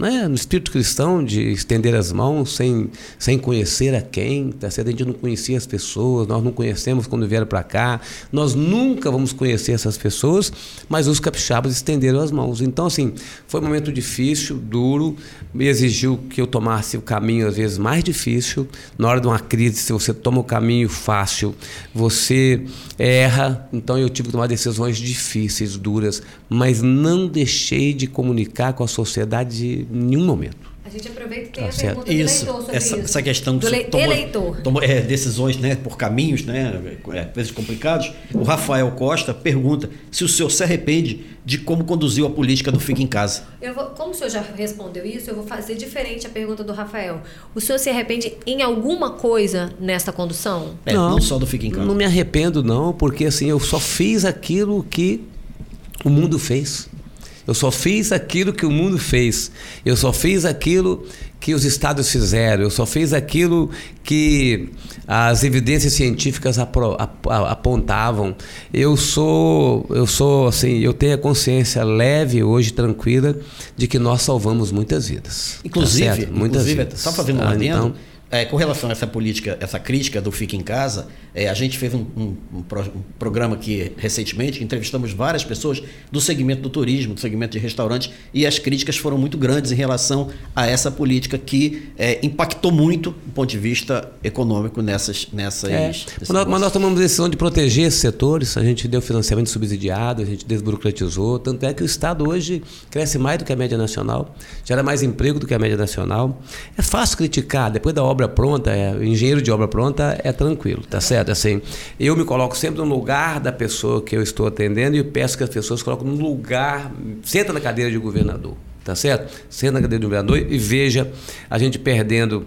[SPEAKER 3] né, no espírito cristão de estender as mãos sem, sem conhecer a quem, tá certo? a gente não conhecia as pessoas, nós não conhecemos quando vieram para cá, nós nunca vamos conhecer essas pessoas, mas os capixabas estenderam as mãos. Então, assim, foi um momento difícil, duro, me exigiu que eu tomasse o caminho às vezes mais difícil. Na hora de uma crise, se você toma o caminho fácil, você erra. Então, eu tive que tomar decisões difíceis, duras, mas não deixei de comunicar com a sociedade em nenhum momento.
[SPEAKER 2] A gente aproveita e tem tá a certo. pergunta isso, do eleitor sobre
[SPEAKER 4] essa,
[SPEAKER 2] isso.
[SPEAKER 4] Essa questão
[SPEAKER 2] do le toma, eleitor.
[SPEAKER 4] Toma, é, decisões né, por caminhos, né, é, vezes complicados. O Rafael Costa pergunta se o senhor se arrepende de como conduziu a política do Fica em Casa.
[SPEAKER 2] Vou, como o senhor já respondeu isso, eu vou fazer diferente a pergunta do Rafael. O senhor se arrepende em alguma coisa nesta condução?
[SPEAKER 4] É, não, não só do Fica em Casa.
[SPEAKER 3] Não me arrependo não, porque assim, eu só fiz aquilo que o mundo fez. Eu só fiz aquilo que o mundo fez. Eu só fiz aquilo que os estados fizeram. Eu só fiz aquilo que as evidências científicas apontavam. Eu sou, eu sou assim, eu tenho a consciência leve hoje, tranquila, de que nós salvamos muitas vidas.
[SPEAKER 4] Inclusive, tá muitas inclusive, vidas. Só fazendo um ah, então, é, com relação a essa política, essa crítica do Fica em Casa, é, a gente fez um, um, um, pro, um, programa aqui recentemente, entrevistamos várias pessoas do segmento do turismo, do segmento de restaurantes, e as críticas foram muito grandes em relação a essa política que é, impactou muito do ponto de vista econômico nessas. nessas
[SPEAKER 3] é. Mas, mas nós tomamos a decisão de proteger esses setores, a gente deu financiamento subsidiado, a gente desburocratizou, tanto é que o Estado hoje cresce mais do que a média nacional, gera mais emprego do que a média nacional. É fácil criticar, depois da obra obra pronta, é, engenheiro de obra pronta é tranquilo, tá certo? Assim, eu me coloco sempre no lugar da pessoa que eu estou atendendo e peço que as pessoas coloquem no lugar, senta na cadeira de governador, tá certo? Senta na cadeira de governador e veja a gente perdendo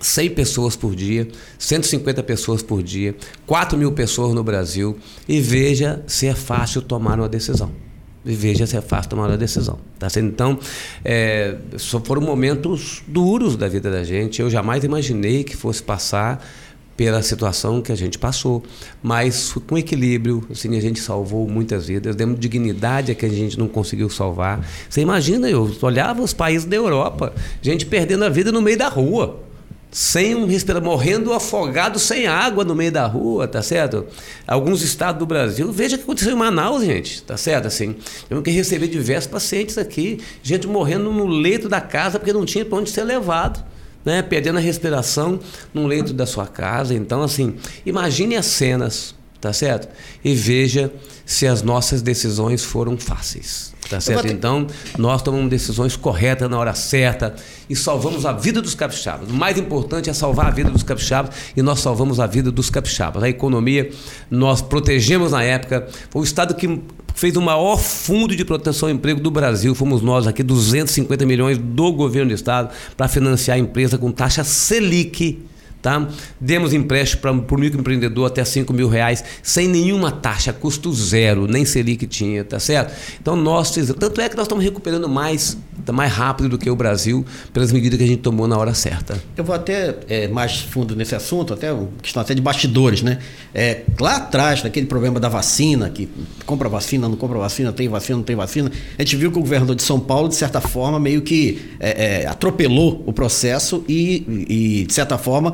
[SPEAKER 3] 100 pessoas por dia, 150 pessoas por dia, 4 mil pessoas no Brasil e veja se é fácil tomar uma decisão e veja se é fácil tomar uma decisão. Tá Então, é, foram momentos duros da vida da gente. Eu jamais imaginei que fosse passar pela situação que a gente passou, mas com equilíbrio, assim, a gente salvou muitas vidas, demos dignidade a que a gente não conseguiu salvar. Você imagina, eu olhava os países da Europa, gente perdendo a vida no meio da rua. Sem um respirador, morrendo afogado sem água no meio da rua, tá certo? Alguns estados do Brasil, veja o que aconteceu em Manaus, gente, tá certo? Assim, eu que receber diversos pacientes aqui, gente morrendo no leito da casa porque não tinha para onde ser levado. Né, perdendo a respiração no leito da sua casa. Então, assim, imagine as cenas, tá certo? E veja se as nossas decisões foram fáceis. Tá certo? Então, nós tomamos decisões corretas na hora certa e salvamos a vida dos capixabas. O mais importante é salvar a vida dos capixabas e nós salvamos a vida dos capixabas. A economia, nós protegemos na época. Foi o Estado que fez o maior fundo de proteção ao emprego do Brasil. Fomos nós aqui, 250 milhões do governo do Estado para financiar a empresa com taxa Selic Tá? Demos empréstimo para o microempreendedor até 5 mil reais, sem nenhuma taxa, custo zero, nem Selic tinha, tá certo? Então nós tanto é que nós estamos recuperando mais, tá mais rápido do que o Brasil, pelas medidas que a gente tomou na hora certa.
[SPEAKER 4] Eu vou até é, mais fundo nesse assunto, até questão até de bastidores, né? É, lá atrás, daquele problema da vacina, que compra vacina, não compra vacina, tem vacina, não tem vacina, a gente viu que o governador de São Paulo, de certa forma, meio que é, é atropelou o processo e, e de certa forma,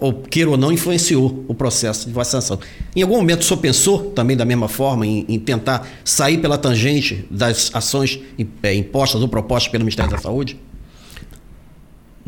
[SPEAKER 4] ou queira ou não, influenciou o processo de vacinação. Em algum momento o senhor pensou também da mesma forma em, em tentar sair pela tangente das ações é, impostas ou propostas pelo Ministério da Saúde?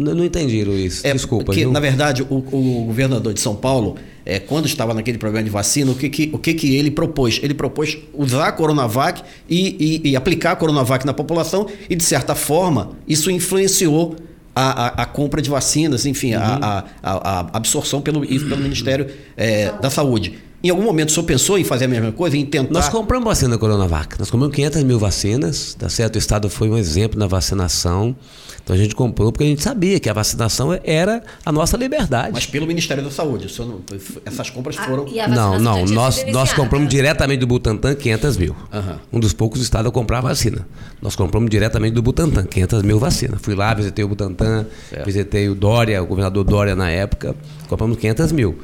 [SPEAKER 3] Não, não entendi, Luiz. É, Desculpa.
[SPEAKER 4] Porque, na verdade, o, o, governador de São Paulo, é, quando estava naquele problema de vacina, o que, que, o que, que ele propôs? Ele propôs usar a Coronavac e, e, e aplicar a Coronavac na população e, de certa forma, isso influenciou a, a, a, compra de vacinas, enfim, uhum. a, a, absorção pelo, pelo Ministério é, da Saúde. Em algum momento o senhor pensou em fazer a mesma coisa, em tentar.
[SPEAKER 3] Nós compramos vacina da Coronavac. Nós compramos 500 mil vacinas, tá certo? O Estado foi um exemplo na vacinação. Então a gente comprou porque a gente sabia que a vacinação era a nossa liberdade.
[SPEAKER 4] Mas pelo Ministério da Saúde, não, essas compras ah, foram.
[SPEAKER 3] Ah, não, não. Nós, nós compramos diretamente do Butantan 500 mil. Uhum. Um dos poucos estados a comprar vacina. Nós compramos diretamente do Butantan 500 mil vacinas. Fui lá, visitei o Butantan, certo. visitei o Dória, o governador Dória na época, compramos 500 mil.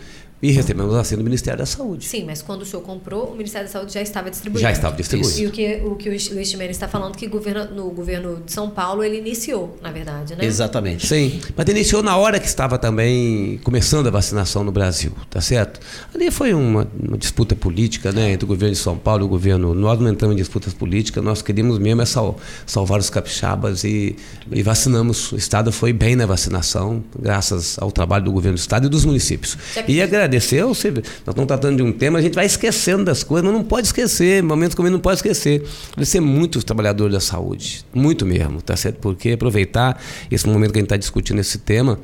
[SPEAKER 3] E recebemos assim do Ministério da Saúde.
[SPEAKER 2] Sim, mas quando o senhor comprou, o Ministério da Saúde já estava distribuindo.
[SPEAKER 3] Já estava distribuindo.
[SPEAKER 2] E o que o, que o Luiz está falando que governo, no governo de São Paulo ele iniciou, na verdade, né?
[SPEAKER 4] Exatamente.
[SPEAKER 3] Sim, mas iniciou na hora que estava também começando a vacinação no Brasil, tá certo? Ali foi uma, uma disputa política, né, entre o governo de São Paulo e o governo. Nós não entramos em disputas políticas, nós queríamos mesmo é sal, salvar os capixabas e, e vacinamos. O Estado foi bem na vacinação, graças ao trabalho do governo do Estado e dos municípios. E agradeço agradeceu. Nós estamos tratando de um tema, a gente vai esquecendo das coisas, mas não pode esquecer. Momentos como não pode esquecer. Agradecer muito os trabalhadores da saúde. Muito mesmo, tá certo? Porque aproveitar esse momento que a gente está discutindo esse tema,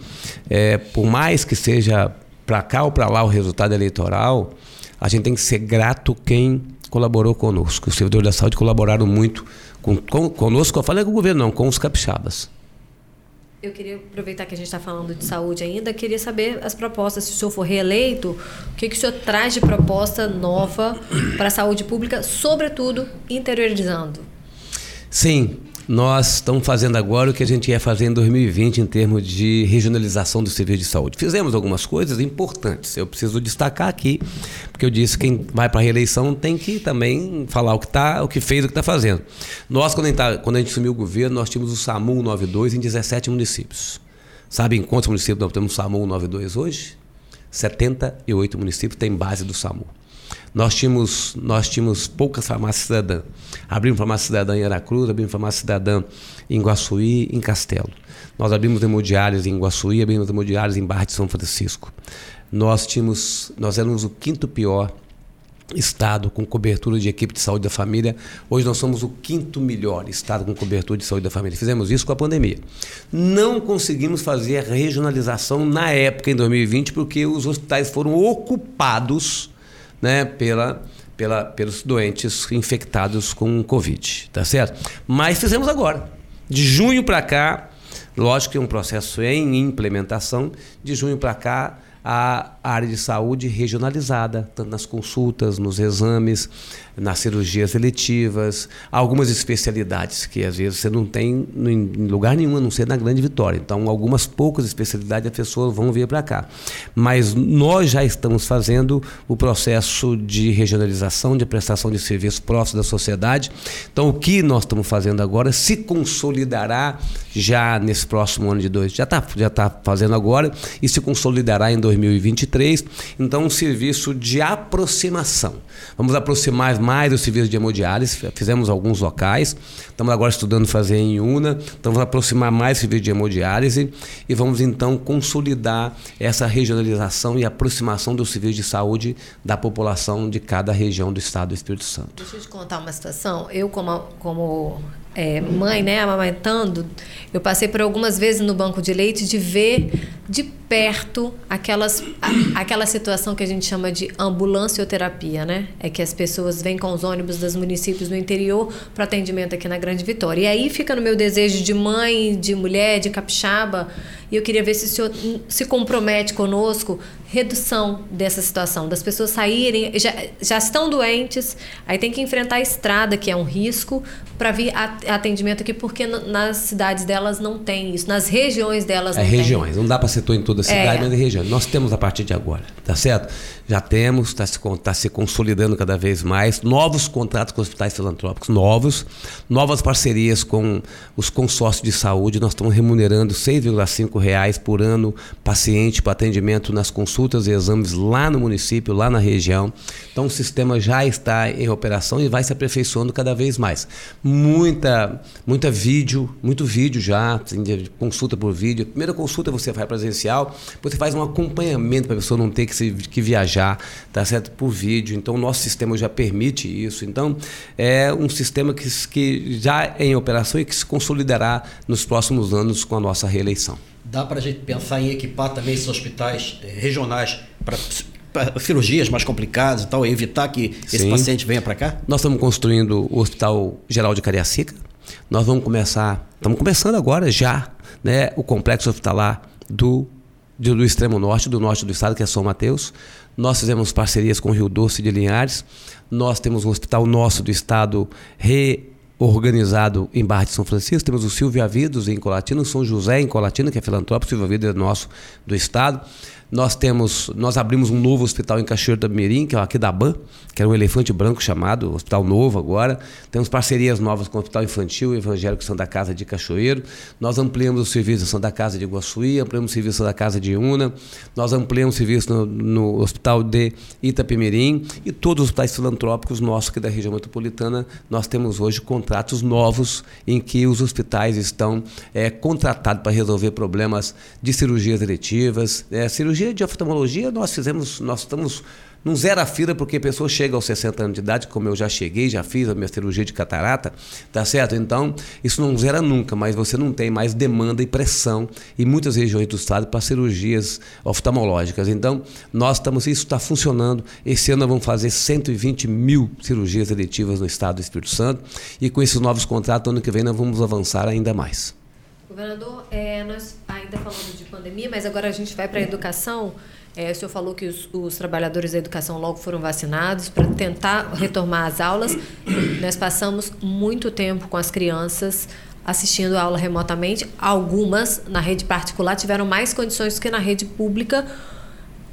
[SPEAKER 3] é, por mais que seja para cá ou para lá o resultado eleitoral, a gente tem que ser grato quem colaborou conosco. Os servidores da saúde colaboraram muito com, com, conosco, eu falei com o governo, não, com os capixabas.
[SPEAKER 2] Eu queria aproveitar que a gente está falando de saúde ainda, queria saber as propostas, se o senhor for reeleito, o que, que o senhor traz de proposta nova para a saúde pública, sobretudo interiorizando?
[SPEAKER 3] Sim, nós estamos fazendo agora o que a gente ia fazer em 2020 em termos de regionalização do serviço de saúde. Fizemos algumas coisas importantes. Eu preciso destacar aqui, porque eu disse que quem vai para a reeleição tem que também falar o que tá, o que fez, o que está fazendo. Nós, quando a, gente tá, quando a gente assumiu o governo, nós tínhamos o SAMU 92 em 17 municípios. Sabe em quantos municípios nós temos o SAMU 92 hoje? 78 municípios têm base do SAMU. Nós tínhamos, nós tínhamos poucas farmácias cidadãs. Abrimos farmácia cidadã em Aracruz, abrimos farmácia cidadã em Guaçuí, em Castelo. Nós abrimos hemodiárias em Guaçuí, abrimos hemodiárias em Barra de São Francisco. Nós tínhamos, nós éramos o quinto pior estado com cobertura de equipe de saúde da família. Hoje nós somos o quinto melhor estado com cobertura de saúde da família. Fizemos isso com a pandemia. Não conseguimos fazer a regionalização na época, em 2020, porque os hospitais foram ocupados né, pela, pela, pelos doentes infectados com Covid, tá certo? Mas fizemos agora. De junho para cá, lógico que é um processo em implementação, de junho para cá a área de saúde regionalizada, tanto nas consultas, nos exames, nas cirurgias eletivas, algumas especialidades que às vezes você não tem em lugar nenhum, a não ser na Grande Vitória. Então, algumas poucas especialidades as pessoas vão vir para cá. Mas nós já estamos fazendo o processo de regionalização, de prestação de serviço próximo da sociedade. Então, o que nós estamos fazendo agora se consolidará já nesse próximo ano de dois, já está já tá fazendo agora e se consolidará em 2023. Então, um serviço de aproximação. Vamos aproximar mais o serviço de hemodiálise, fizemos alguns locais, estamos agora estudando fazer em UNA, então vamos aproximar mais o serviço de hemodiálise e vamos então consolidar essa regionalização e aproximação do serviço de saúde da população de cada região do estado do Espírito Santo.
[SPEAKER 2] Deixa eu te contar uma situação. Eu, como, como é, mãe, né, amamentando, eu passei por algumas vezes no banco de leite de ver de perto aquelas, a, aquela situação que a gente chama de ambulancioterapia, né? É que as pessoas vêm com os ônibus dos municípios do interior para atendimento aqui na Grande Vitória. E aí fica no meu desejo de mãe, de mulher, de capixaba, e eu queria ver se o senhor se compromete conosco redução dessa situação, das pessoas saírem, já, já estão doentes, aí tem que enfrentar a estrada, que é um risco, para vir atendimento aqui, porque nas cidades delas não tem isso, nas regiões delas
[SPEAKER 3] é
[SPEAKER 2] não
[SPEAKER 3] regiões,
[SPEAKER 2] tem.
[SPEAKER 3] não dá para setor em toda a cidade, é. mas em região. Nós temos a partir de agora, tá certo? Já temos, está se, tá se consolidando cada vez mais, novos contratos com hospitais filantrópicos, novos, novas parcerias com os consórcios de saúde, nós estamos remunerando R$ 6,5 por ano paciente para atendimento nas consultas consultas e exames lá no município, lá na região. Então o sistema já está em operação e vai se aperfeiçoando cada vez mais. Muita, muita vídeo, muito vídeo já, assim, consulta por vídeo. Primeira consulta você faz presencial, você faz um acompanhamento para a pessoa não ter que, se, que viajar, tá certo? Por vídeo. Então o nosso sistema já permite isso. Então é um sistema que, que já é em operação e que se consolidará nos próximos anos com a nossa reeleição.
[SPEAKER 4] Dá para a gente pensar em equipar também esses hospitais eh, regionais para cirurgias mais complicadas e tal, e evitar que Sim. esse paciente venha para cá?
[SPEAKER 3] Nós estamos construindo o Hospital Geral de Cariacica. Nós vamos começar, estamos começando agora já, né, o complexo hospitalar do, do, do extremo norte, do norte do estado, que é São Mateus. Nós fizemos parcerias com o Rio Doce de Linhares. Nós temos um hospital nosso do estado re organizado em Barra de São Francisco. Temos o Silvio Avidos em Colatina, o São José em Colatina, que é filantrópico, Silvio Avidos é nosso do estado. Nós temos, nós abrimos um novo hospital em Cachoeiro da Mirim, que é aqui da BAN, que era um elefante branco chamado Hospital Novo agora. Temos parcerias novas com o Hospital Infantil Evangélico Santa Casa de Cachoeiro. Nós ampliamos o serviço da Santa Casa de Iguaçuí, ampliamos o serviço da Casa de Una. Nós ampliamos o serviço no, no Hospital de Itapemirim e todos os hospitais filantrópicos nossos aqui da região metropolitana. Nós temos hoje contratos novos em que os hospitais estão é, contratados para resolver problemas de cirurgias eletivas, é, cirurgia de oftalmologia, nós fizemos, nós estamos num zero a fila, porque a pessoa chega aos 60 anos de idade, como eu já cheguei, já fiz a minha cirurgia de catarata, tá certo? Então, isso não zera nunca, mas você não tem mais demanda e pressão em muitas regiões do estado para cirurgias oftalmológicas. Então, nós estamos, isso está funcionando. Esse ano nós vamos fazer 120 mil cirurgias eletivas no estado do Espírito Santo, e com esses novos contratos, ano que vem nós vamos avançar ainda mais.
[SPEAKER 2] Governador, é, nós ainda falando de pandemia, mas agora a gente vai para a educação. É, o senhor falou que os, os, trabalhadores da educação logo foram vacinados para tentar retomar as aulas. Nós passamos muito tempo com as crianças assistindo a aula remotamente. Algumas, na rede particular, tiveram mais condições que na rede pública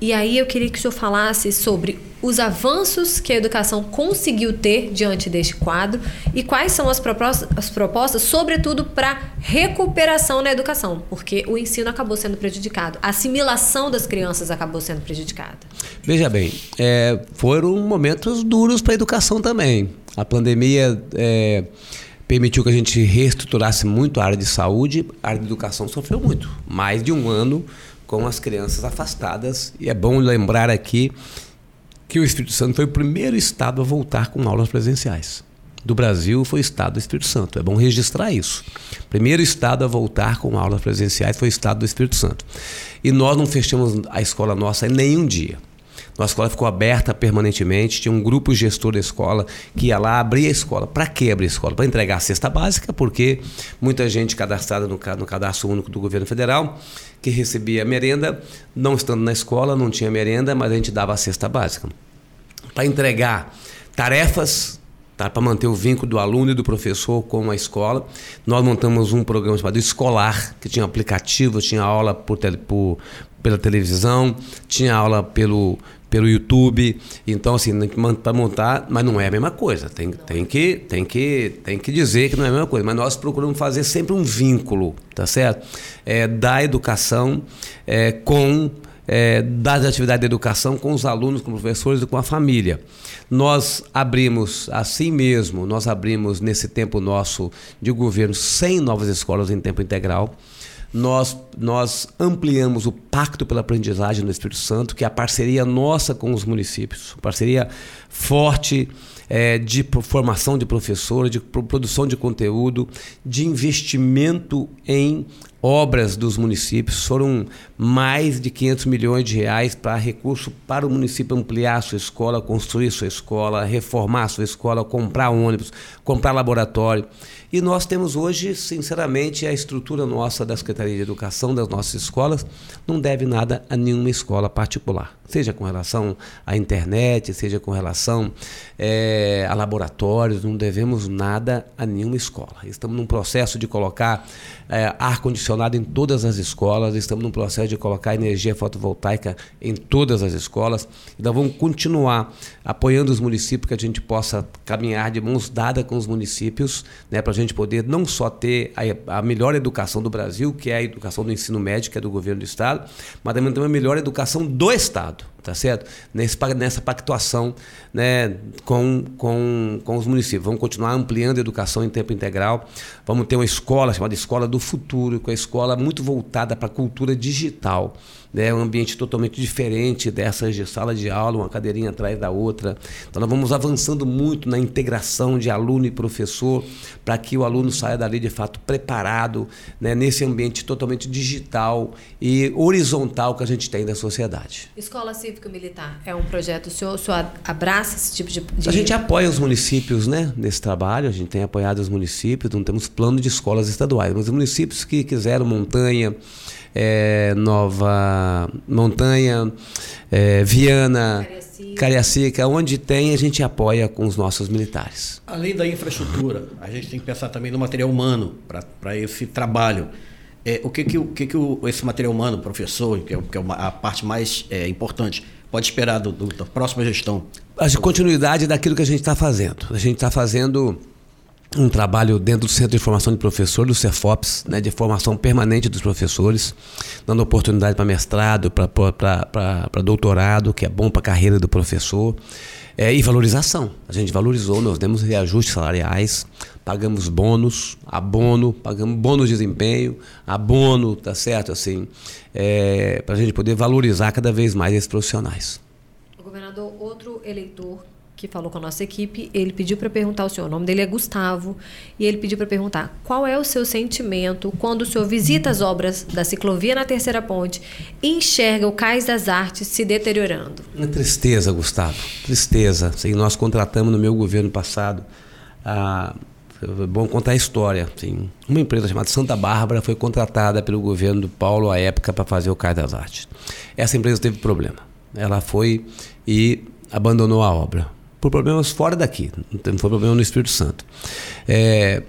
[SPEAKER 2] e aí eu queria que o senhor falasse sobre os avanços que a educação conseguiu ter diante deste quadro e quais são as propostas, as propostas sobretudo para recuperação na educação, porque o ensino acabou sendo prejudicado, a assimilação das crianças acabou sendo prejudicada.
[SPEAKER 3] Veja bem, é, foram momentos duros para a educação também. A pandemia é, permitiu que a gente reestruturasse muito a área de saúde, a área de educação sofreu muito. Mais de um ano com as crianças afastadas. E é bom lembrar aqui que o Espírito Santo foi o primeiro estado a voltar com aulas presenciais. Do Brasil foi o estado do Espírito Santo. É bom registrar isso. Primeiro estado a voltar com aulas presenciais foi o estado do Espírito Santo. E nós não fechamos a escola nossa em nenhum dia. Nossa escola ficou aberta permanentemente, tinha um grupo gestor da escola que ia lá abrir a escola. Para que abrir a escola? Para entregar a cesta básica, porque muita gente cadastrada no, no cadastro único do governo federal que recebia merenda, não estando na escola, não tinha merenda, mas a gente dava a cesta básica. Para entregar tarefas tá? para manter o vínculo do aluno e do professor com a escola. Nós montamos um programa chamado Escolar, que tinha aplicativo, tinha aula por, tele, por pela televisão, tinha aula pelo, pelo YouTube. Então, assim, para montar, mas não é a mesma coisa. Tem, tem, que, tem, que, tem que dizer que não é a mesma coisa. Mas nós procuramos fazer sempre um vínculo, tá certo? É, da educação é, com é, das atividades de educação com os alunos, com os professores e com a família. Nós abrimos, assim mesmo, nós abrimos nesse tempo nosso de governo 100 novas escolas em tempo integral. Nós, nós ampliamos o Pacto pela Aprendizagem no Espírito Santo, que é a parceria nossa com os municípios, parceria forte é, de formação de professores, de produção de conteúdo, de investimento em obras dos municípios. Foram mais de 500 milhões de reais para recurso para o município ampliar sua escola, construir sua escola, reformar sua escola, comprar ônibus, comprar laboratório. E nós temos hoje, sinceramente, a estrutura nossa da Secretaria de Educação, das nossas escolas, não deve nada a nenhuma escola particular. Seja com relação à internet, seja com relação é, a laboratórios, não devemos nada a nenhuma escola. Estamos num processo de colocar é, ar-condicionado em todas as escolas, estamos num processo de colocar energia fotovoltaica em todas as escolas. Então vamos continuar apoiando os municípios que a gente possa caminhar de mãos dadas com os municípios, né, para gente poder não só ter a, a, melhor educação do Brasil, que é a educação do ensino médio, que é do governo do Estado, mas também ter a melhor educação do Estado tá certo? Nesse, nessa pactuação né, com, com, com os municípios. Vamos continuar ampliando a educação em tempo integral. Vamos ter uma escola chamada Escola do Futuro, que é uma escola muito voltada para a cultura digital né, um ambiente totalmente diferente dessas de sala de aula, uma cadeirinha atrás da outra. Então nós vamos avançando muito na integração de aluno e professor para que o aluno saia dali de fato preparado né, nesse ambiente totalmente digital e horizontal que a gente tem da sociedade.
[SPEAKER 2] Escola Militar é um projeto, o senhor, o senhor abraça esse tipo de, de...
[SPEAKER 3] A gente apoia os municípios né, nesse trabalho, a gente tem apoiado os municípios, não temos plano de escolas estaduais, mas os municípios que quiseram montanha, é, Nova Montanha, é, Viana, Cariacica. Cariacica, onde tem a gente apoia com os nossos militares.
[SPEAKER 4] Além da infraestrutura, a gente tem que pensar também no material humano para esse trabalho. É, o que, que, o, que, que o, esse material humano, professor, que é, que é uma, a parte mais é, importante, pode esperar do, do, da próxima gestão?
[SPEAKER 3] A continuidade daquilo que a gente está fazendo. A gente está fazendo um trabalho dentro do Centro de Formação de Professor, do CEFOPS, né, de formação permanente dos professores, dando oportunidade para mestrado, para doutorado, que é bom para a carreira do professor, é, e valorização. A gente valorizou, nós demos reajustes salariais, pagamos bônus, abono, pagamos bônus de desempenho, abono, tá certo? Assim, é, para a gente poder valorizar cada vez mais esses profissionais.
[SPEAKER 2] O governador, outro eleitor que falou com a nossa equipe, ele pediu para perguntar o senhor, o nome dele é Gustavo, e ele pediu para perguntar qual é o seu sentimento quando o senhor visita as obras da ciclovia na Terceira Ponte e enxerga o Cais das Artes se deteriorando.
[SPEAKER 3] Uma tristeza, Gustavo, tristeza. Sim, nós contratamos no meu governo passado a é bom contar a história. Sim. Uma empresa chamada Santa Bárbara foi contratada pelo governo do Paulo à época para fazer o Cais das Artes. Essa empresa teve problema. Ela foi e abandonou a obra por problemas fora daqui, não foi problema no Espírito Santo. É,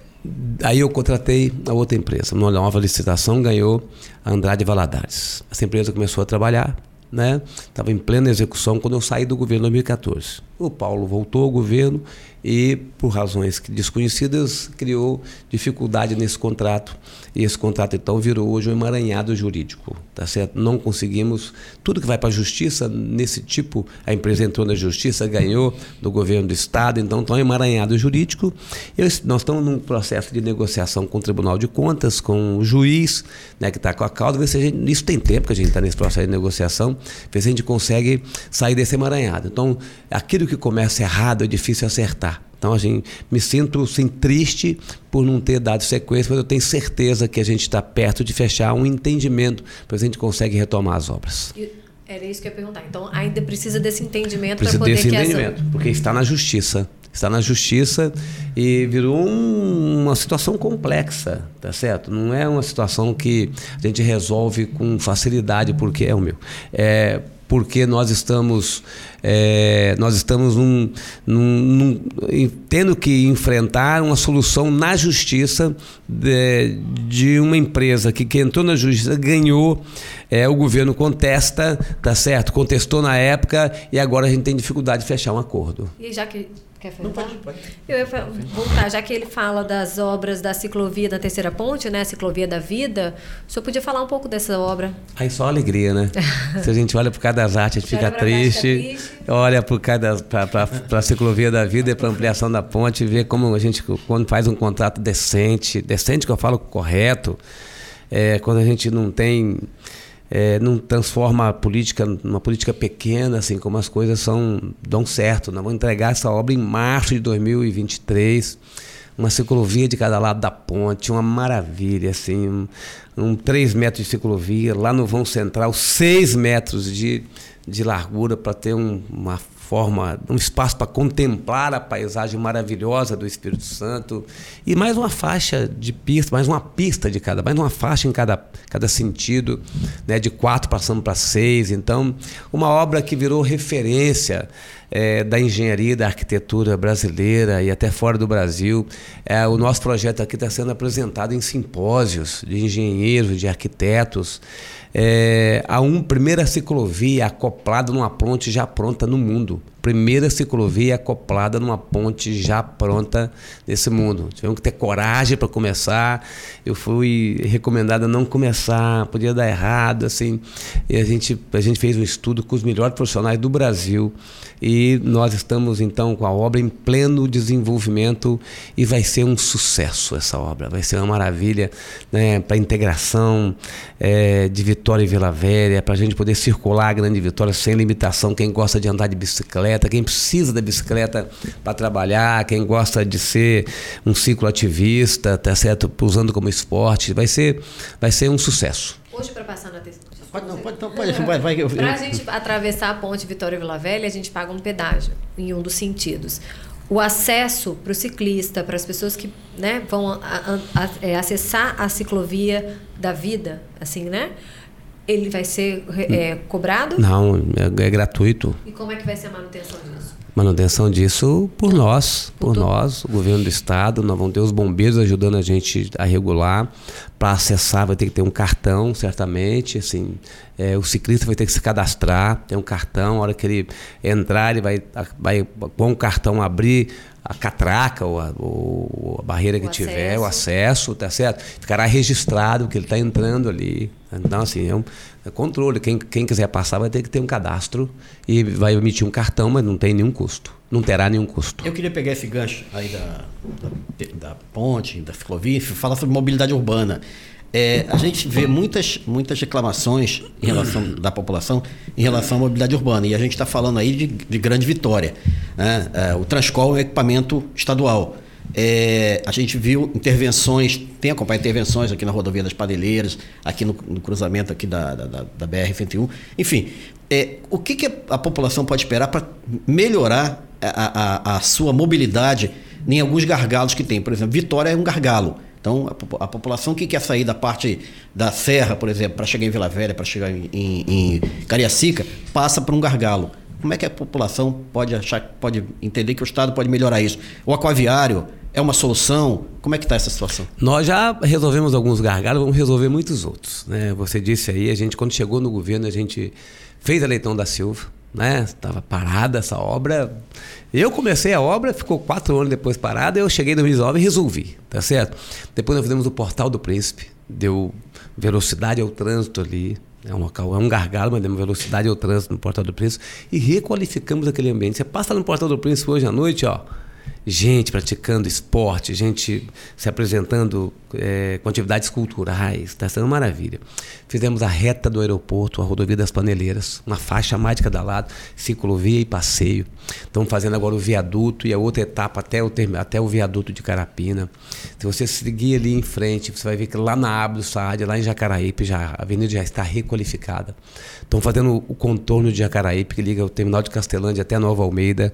[SPEAKER 3] aí eu contratei a outra empresa, numa nova licitação ganhou a Andrade Valadares. Essa empresa começou a trabalhar, né? Estava em plena execução quando eu saí do governo em 2014. O Paulo voltou ao governo e, por razões desconhecidas, criou dificuldade nesse contrato. E esse contrato, então, virou hoje um emaranhado jurídico. Tá certo? Não conseguimos. Tudo que vai para a justiça, nesse tipo, a empresa entrou na justiça, ganhou do governo do Estado, então está um emaranhado jurídico. Eu, nós estamos num processo de negociação com o Tribunal de Contas, com o juiz né, que está com a causa. Ver se a gente, isso tem tempo que a gente está nesse processo de negociação, ver se a gente consegue sair desse emaranhado. Então, aquilo que começa errado é difícil acertar. Então, a gente, me sinto sim, triste por não ter dado sequência, mas eu tenho certeza que a gente está perto de fechar um entendimento para a gente consegue retomar as obras.
[SPEAKER 2] E Era isso que eu ia perguntar. Então, ainda precisa desse entendimento
[SPEAKER 3] para
[SPEAKER 2] poder
[SPEAKER 3] desse
[SPEAKER 2] que
[SPEAKER 3] entendimento,
[SPEAKER 2] essa...
[SPEAKER 3] porque está na justiça. Está na justiça e virou um, uma situação complexa, tá certo? Não é uma situação que a gente resolve com facilidade, porque é o meu. É, porque nós estamos é, nós estamos num, num, num, tendo que enfrentar uma solução na justiça de, de uma empresa que, que entrou na justiça ganhou é, o governo contesta tá certo contestou na época e agora a gente tem dificuldade de fechar um acordo
[SPEAKER 2] e já que Quer Não, pode, pode. Eu ia voltar, já que ele fala das obras da ciclovia da Terceira Ponte, né? Ciclovia da Vida, o senhor podia falar um pouco dessa obra?
[SPEAKER 3] Aí só alegria, né? Se a gente olha por cada arte, a gente fica triste, triste, olha para a ciclovia da vida e para ampliação da ponte, vê como a gente quando faz um contrato decente, decente que eu falo correto, é, quando a gente não tem é, não transforma a política numa política pequena, assim como as coisas são dão certo. Nós vamos entregar essa obra em março de 2023, uma ciclovia de cada lado da ponte, uma maravilha, assim, um, um 3 metros de ciclovia, lá no vão central, 6 metros de, de largura para ter um, uma forma, um espaço para contemplar a paisagem maravilhosa do Espírito Santo e mais uma faixa de pista, mais uma pista de cada, mais uma faixa em cada, cada sentido, né, de quatro passando para seis. Então, uma obra que virou referência é, da engenharia, da arquitetura brasileira e até fora do Brasil. É, o nosso projeto aqui está sendo apresentado em simpósios de engenheiros, de arquitetos é, a uma primeira ciclovia acoplada numa ponte já pronta no mundo. Primeira ciclovia acoplada numa ponte já pronta nesse mundo. Tivemos que ter coragem para começar. Eu fui recomendado a não começar, podia dar errado, assim. E a gente, a gente fez um estudo com os melhores profissionais do Brasil e nós estamos então com a obra em pleno desenvolvimento e vai ser um sucesso essa obra. Vai ser uma maravilha né, para a integração é, de Vitória e Vila Velha, para a gente poder circular a Grande Vitória sem limitação. Quem gosta de andar de bicicleta, quem precisa da bicicleta para trabalhar, quem gosta de ser um ciclo ativista, tá certo, usando como esporte, vai ser, vai ser um sucesso.
[SPEAKER 2] Hoje para passar na terceira
[SPEAKER 4] Pode, não, pode, não, pode, vai, vai.
[SPEAKER 2] Para a gente atravessar a ponte Vitória Vila Velha, a gente paga um pedágio em um dos sentidos. O acesso para o ciclista, para as pessoas que né, vão a, a, a, é, acessar a ciclovia da vida, assim, né? Ele vai ser é, cobrado?
[SPEAKER 3] Não, é, é gratuito.
[SPEAKER 2] E como é que vai ser a manutenção disso?
[SPEAKER 3] manutenção disso por nós, por, por nós, o governo do estado, nós vamos ter os bombeiros ajudando a gente a regular. Para acessar vai ter que ter um cartão, certamente, assim, é, o ciclista vai ter que se cadastrar, tem um cartão, a hora que ele entrar, ele vai, vai com o cartão abrir a catraca ou a, ou a barreira o que acesso. tiver, o acesso, tá certo? Ficará registrado que ele está entrando ali. Então, assim, é um é controle. Quem, quem quiser passar vai ter que ter um cadastro e vai emitir um cartão, mas não tem nenhum custo. Não terá nenhum custo.
[SPEAKER 4] Eu queria pegar esse gancho aí da, da, da ponte, da ciclovia, falar sobre mobilidade urbana. É, a gente vê muitas, muitas reclamações em relação da população em relação à mobilidade urbana. E a gente está falando aí de, de grande vitória. Né? É, o Transcol é um equipamento estadual. É, a gente viu intervenções, tem acompanhado intervenções aqui na rodovia das Padeleiras, aqui no, no cruzamento aqui da, da, da BR-101. Enfim, é, o que, que, a população pode esperar para melhorar a, a, a, sua mobilidade em alguns gargalos que tem? Por exemplo, Vitória é um gargalo. Então, a, a população que quer sair da parte da serra, por exemplo, para chegar em Vila Velha, para chegar em, em, em Cariacica, passa por um gargalo. Como é que a população pode achar, pode entender que o Estado pode melhorar isso? O aquaviário é uma solução? Como é que está essa situação?
[SPEAKER 3] Nós já resolvemos alguns gargalos, vamos resolver muitos outros. Né? Você disse aí, a gente quando chegou no governo, a gente fez a Leitão da Silva, né? Estava parada essa obra. Eu comecei a obra, ficou quatro anos depois parada, eu cheguei em 2019 e resolvi, tá certo? Depois nós fizemos o Portal do Príncipe, deu velocidade ao trânsito ali, é um local, é um gargalo, mas demos velocidade ao trânsito no Portal do Príncipe e requalificamos aquele ambiente. Você passa no Portal do Príncipe hoje à noite, ó, gente praticando esporte, gente se apresentando é, com atividades culturais, está sendo maravilha. Fizemos a reta do aeroporto, a rodovia das Paneleiras, uma faixa mais de cada lado, ciclovia e passeio. Estamos fazendo agora o viaduto e a outra etapa até o, até o viaduto de Carapina. Se você seguir ali em frente, você vai ver que lá na Aba do Saad, lá em Jacaraípe, já, a avenida já está requalificada. Estão fazendo o contorno de Jacaraípe, que liga o terminal de Castelândia até Nova Almeida.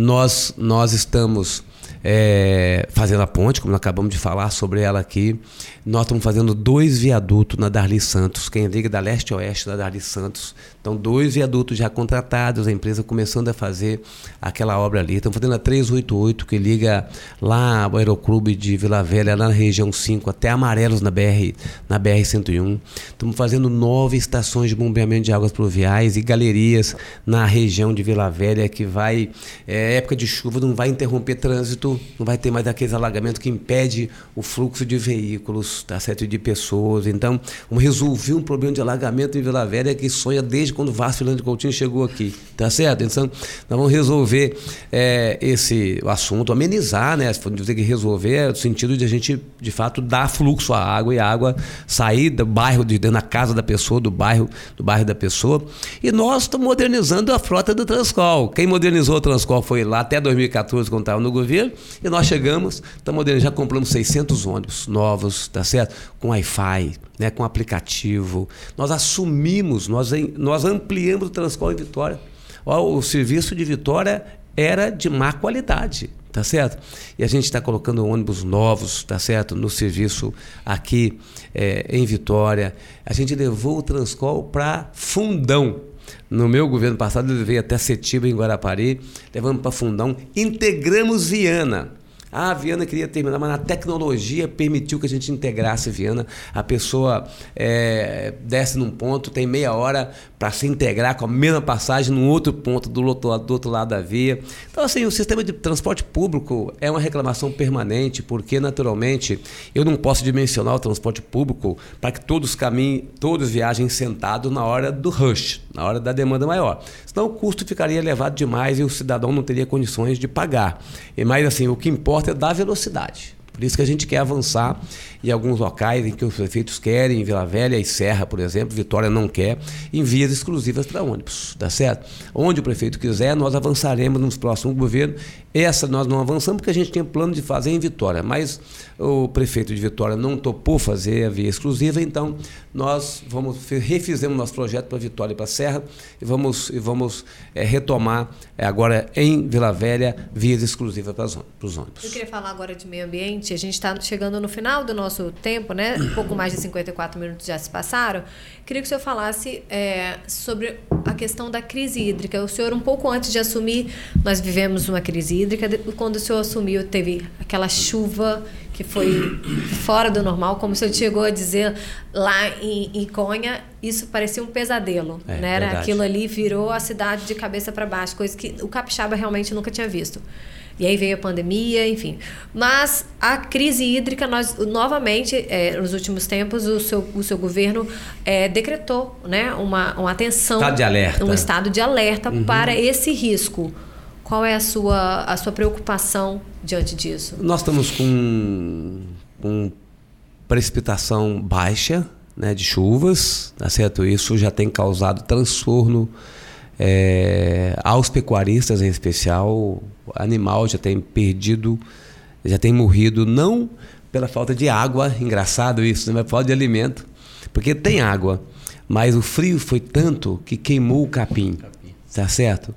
[SPEAKER 3] Nós, nós estamos é, fazendo a ponte, como acabamos de falar sobre ela aqui. Nós estamos fazendo dois viadutos na Darli Santos, quem liga da leste a oeste da Darli Santos. Então, dois viadutos já contratados, a empresa começando a fazer aquela obra ali. Estamos fazendo a 388, que liga lá ao Aeroclube de Vila Velha, lá na região 5, até Amarelos na BR, na BR-101. Estamos fazendo nove estações de bombeamento de águas pluviais e galerias na região de Vila Velha, que vai, é, época de chuva, não vai interromper trânsito, não vai ter mais aqueles alagamentos que impede o fluxo de veículos, tá certo? de pessoas. Então, vamos resolver um problema de alagamento em Vila Velha que sonha desde desde quando o Vasco Coutinho chegou aqui, tá certo? Então, nós vamos resolver é, esse assunto, amenizar, né? Se for dizer que resolver, é no sentido de a gente, de fato, dar fluxo à água e a água sair do bairro, de dentro da casa da pessoa, do bairro, do bairro da pessoa. E nós estamos modernizando a frota do Transcol. Quem modernizou o Transcol foi lá até 2014, quando estava no governo, e nós chegamos, estamos modernizando, já compramos 600 ônibus novos, tá certo? Com Wi-Fi, né, com aplicativo. Nós assumimos, nós, nós ampliamos o Transcol em Vitória. O serviço de Vitória era de má qualidade, tá certo? E a gente está colocando ônibus novos, tá certo? No serviço aqui é, em Vitória. A gente levou o Transcol para Fundão. No meu governo passado, eu levei até Setiba, em Guarapari, levamos para Fundão, integramos Viana. Ah, a Viana queria terminar, mas a tecnologia permitiu que a gente integrasse Viana. A pessoa é, desce num ponto, tem meia hora para se integrar com a mesma passagem num outro ponto do outro, do outro lado da via. Então, assim, o sistema de transporte público é uma reclamação permanente, porque, naturalmente, eu não posso dimensionar o transporte público para que todos caminhem, todos viajem sentados na hora do rush, na hora da demanda maior. Senão o custo ficaria elevado demais e o cidadão não teria condições de pagar. E mais assim, o que importa é dar velocidade. Por isso que a gente quer avançar em alguns locais em que os prefeitos querem, em Vila Velha e Serra, por exemplo, Vitória não quer, em vias exclusivas para ônibus, tá certo? Onde o prefeito quiser, nós avançaremos nos próximos governos. Essa nós não avançamos porque a gente tinha plano de fazer em Vitória, mas o prefeito de Vitória não topou fazer a via exclusiva, então nós vamos refizemos nosso projeto para Vitória e para Serra e vamos, e vamos é, retomar é, agora em Vila Velha vias exclusivas para os ônibus.
[SPEAKER 2] Eu queria falar agora de meio ambiente. A gente está chegando no final do nosso nosso tempo, né? Um pouco mais de 54 minutos já se passaram. Queria que o senhor falasse é, sobre a questão da crise hídrica. O senhor, um pouco antes de assumir, nós vivemos uma crise hídrica. Quando o senhor assumiu, teve aquela chuva que foi fora do normal, como o senhor chegou a dizer lá em, em Conha, isso parecia um pesadelo, é, né? Era, aquilo ali virou a cidade de cabeça para baixo, coisa que o capixaba realmente nunca tinha visto. E aí veio a pandemia, enfim. Mas a crise hídrica, nós novamente, é, nos últimos tempos, o seu, o seu governo é, decretou né, uma, uma atenção.
[SPEAKER 3] Estado de alerta.
[SPEAKER 2] Um estado de alerta uhum. para esse risco. Qual é a sua, a sua preocupação diante disso?
[SPEAKER 3] Nós estamos com, com precipitação baixa né, de chuvas, tá certo? Isso já tem causado transtorno é, aos pecuaristas em especial, animal já tem perdido, já tem morrido, não pela falta de água, engraçado isso, né? mas por falta de alimento, porque tem água, mas o frio foi tanto que queimou o capim, tá certo?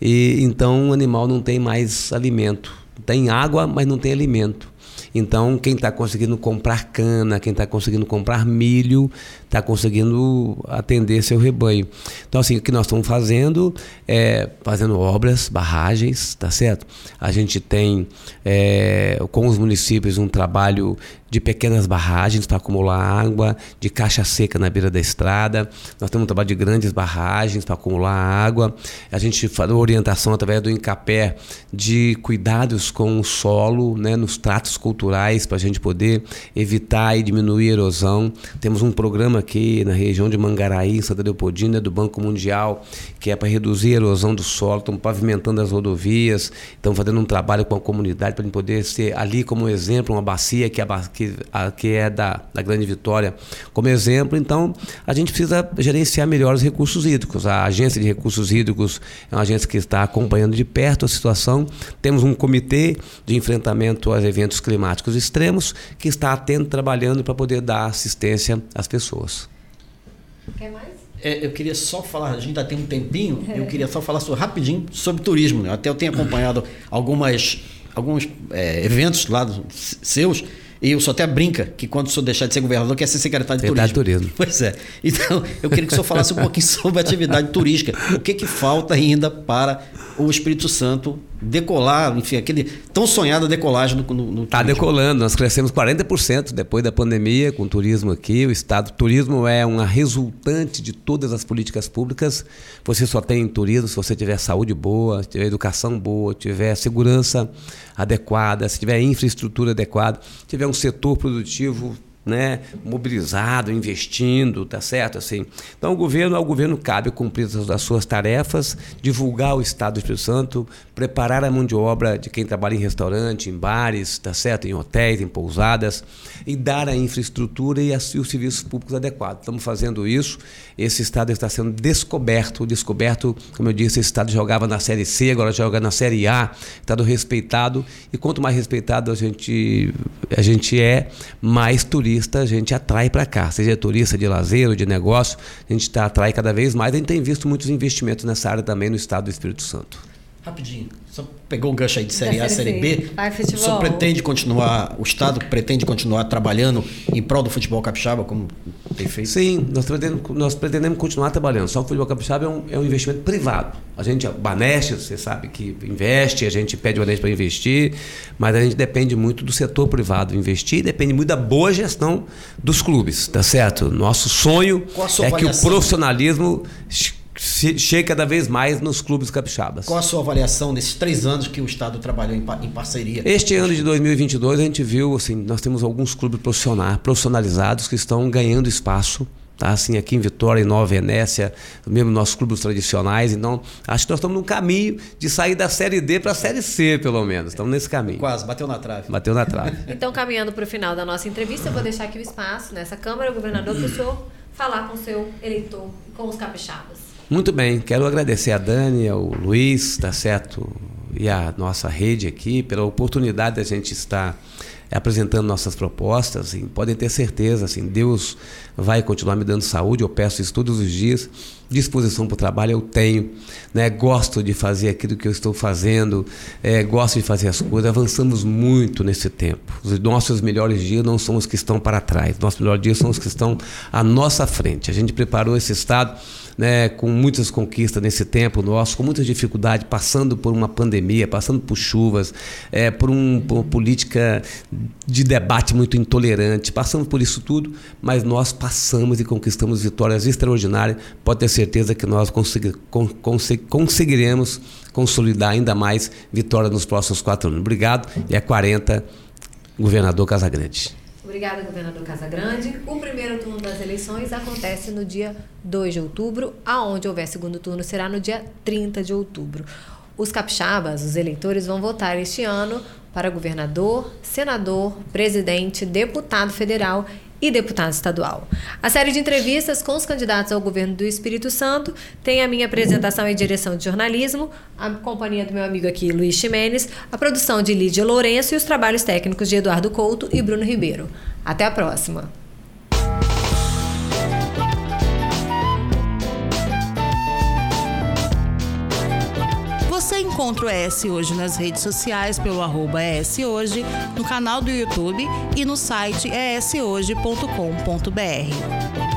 [SPEAKER 3] E então o animal não tem mais alimento, tem água, mas não tem alimento. Então, quem está conseguindo comprar cana, quem está conseguindo comprar milho, está conseguindo atender seu rebanho. Então, assim, o que nós estamos fazendo é fazendo obras, barragens, tá certo? A gente tem é, com os municípios um trabalho de pequenas barragens para acumular água, de caixa seca na beira da estrada. Nós temos um trabalho de grandes barragens para acumular água. A gente faz orientação através do Incapé de cuidados com o solo, né, nos tratos culturais para a gente poder evitar e diminuir a erosão. Temos um programa aqui na região de Mangaraí, Santa Leopoldina, do Banco Mundial, que é para reduzir a erosão do solo. Estamos pavimentando as rodovias, estamos fazendo um trabalho com a comunidade para poder ser ali como exemplo, uma bacia que, é, que, a, que é da, da Grande Vitória como exemplo. Então, a gente precisa gerenciar melhor os recursos hídricos. A Agência de Recursos Hídricos é uma agência que está acompanhando de perto a situação. Temos um comitê de enfrentamento aos eventos climáticos extremos que está atento, trabalhando para poder dar assistência às pessoas.
[SPEAKER 2] Quer mais?
[SPEAKER 4] É, eu queria só falar, a gente ainda tem um tempinho, eu queria só falar sobre, rapidinho sobre turismo. Né? Até eu tenho acompanhado algumas, alguns é, eventos lá dos seus e o senhor até brinca que quando o senhor deixar de ser governador, quer ser secretário de
[SPEAKER 3] Secretário
[SPEAKER 4] turismo.
[SPEAKER 3] de turismo.
[SPEAKER 4] Pois é. Então, eu queria que o senhor falasse um pouquinho sobre a atividade turística. O que, que falta ainda para o Espírito Santo decolar, enfim, aquele tão sonhada decolagem no, no, no
[SPEAKER 3] Está
[SPEAKER 4] turismo?
[SPEAKER 3] decolando, nós crescemos 40% depois da pandemia com o turismo aqui. O Estado, o turismo é uma resultante de todas as políticas públicas. Você só tem turismo se você tiver saúde boa, se tiver educação boa, tiver segurança adequada, se tiver infraestrutura adequada, tiver um setor produtivo né, mobilizado, investindo, tá certo assim. Então o governo, ao governo cabe cumprir as, as suas tarefas, divulgar o Estado do Espírito Santo, preparar a mão de obra de quem trabalha em restaurante, em bares, tá certo, em hotéis, em pousadas e dar a infraestrutura e, as, e os serviços públicos adequados. Estamos fazendo isso. Esse Estado está sendo descoberto, descoberto, como eu disse, esse Estado jogava na Série C, agora joga na Série A, Estado respeitado e quanto mais respeitado a gente a gente é, mais turista a gente atrai para cá, seja turista de lazer ou de negócio, a gente tá, atrai cada vez mais. A gente tem visto muitos investimentos nessa área também no estado do Espírito Santo.
[SPEAKER 4] Rapidinho, só pegou um gancho aí de Série A,
[SPEAKER 2] Série
[SPEAKER 4] B.
[SPEAKER 2] Vai,
[SPEAKER 4] O senhor pretende continuar, o Estado pretende continuar trabalhando em prol do futebol capixaba, como tem feito?
[SPEAKER 3] Sim, nós pretendemos, nós pretendemos continuar trabalhando. Só que o futebol capixaba é um, é um investimento privado. A gente, a Baneste, você sabe que investe, a gente pede o Baneste para investir, mas a gente depende muito do setor privado investir, depende muito da boa gestão dos clubes, tá certo? Nosso sonho é que o profissionalismo chegue cada vez mais nos clubes capixabas.
[SPEAKER 4] Qual a sua avaliação nesses três anos que o Estado trabalhou em, em parceria?
[SPEAKER 3] Este ano de 2022 a gente viu assim, nós temos alguns clubes profissionais, profissionalizados que estão ganhando espaço, tá? Assim, aqui em Vitória, em Nova Venécia, mesmo nossos clubes tradicionais. Então, acho que nós estamos num caminho de sair da série D para a série C, pelo menos. Estamos nesse caminho.
[SPEAKER 4] Quase, bateu na trave.
[SPEAKER 3] Bateu na trave.
[SPEAKER 2] Então, caminhando para o final da nossa entrevista, eu vou deixar aqui o espaço nessa Câmara, governador, para o senhor falar com o seu eleitor, com os capixabas.
[SPEAKER 3] Muito bem, quero agradecer a Dani, ao Luiz, tá certo? E a nossa rede aqui pela oportunidade da gente estar apresentando nossas propostas. E podem ter certeza, assim, Deus vai continuar me dando saúde, eu peço isso todos os dias. Disposição para o trabalho eu tenho, né? gosto de fazer aquilo que eu estou fazendo, é, gosto de fazer as coisas. Avançamos muito nesse tempo. Os nossos melhores dias não são os que estão para trás, nossos melhores dias são os que estão à nossa frente. A gente preparou esse Estado né, com muitas conquistas nesse tempo nosso, com muitas dificuldades, passando por uma pandemia, passando por chuvas, é, por, um, por uma política de debate muito intolerante, passamos por isso tudo, mas nós passamos e conquistamos vitórias extraordinárias. Pode ter certeza que nós consegui, con, consegui, conseguiremos consolidar ainda mais vitória nos próximos quatro anos. Obrigado e é 40, governador Casagrande.
[SPEAKER 2] Obrigada, governador Casagrande. O primeiro turno das eleições acontece no dia 2 de outubro, aonde houver segundo turno será no dia 30 de outubro. Os capixabas, os eleitores, vão votar este ano para governador, senador, presidente, deputado federal e deputado estadual. A série de entrevistas com os candidatos ao governo do Espírito Santo tem a minha apresentação e direção de jornalismo, a companhia do meu amigo aqui, Luiz Ximenes, a produção de Lídia Lourenço e os trabalhos técnicos de Eduardo Couto e Bruno Ribeiro. Até a próxima!
[SPEAKER 1] Você encontra o ES Hoje nas redes sociais pelo arroba Hoje, no canal do YouTube e no site eshoje.com.br.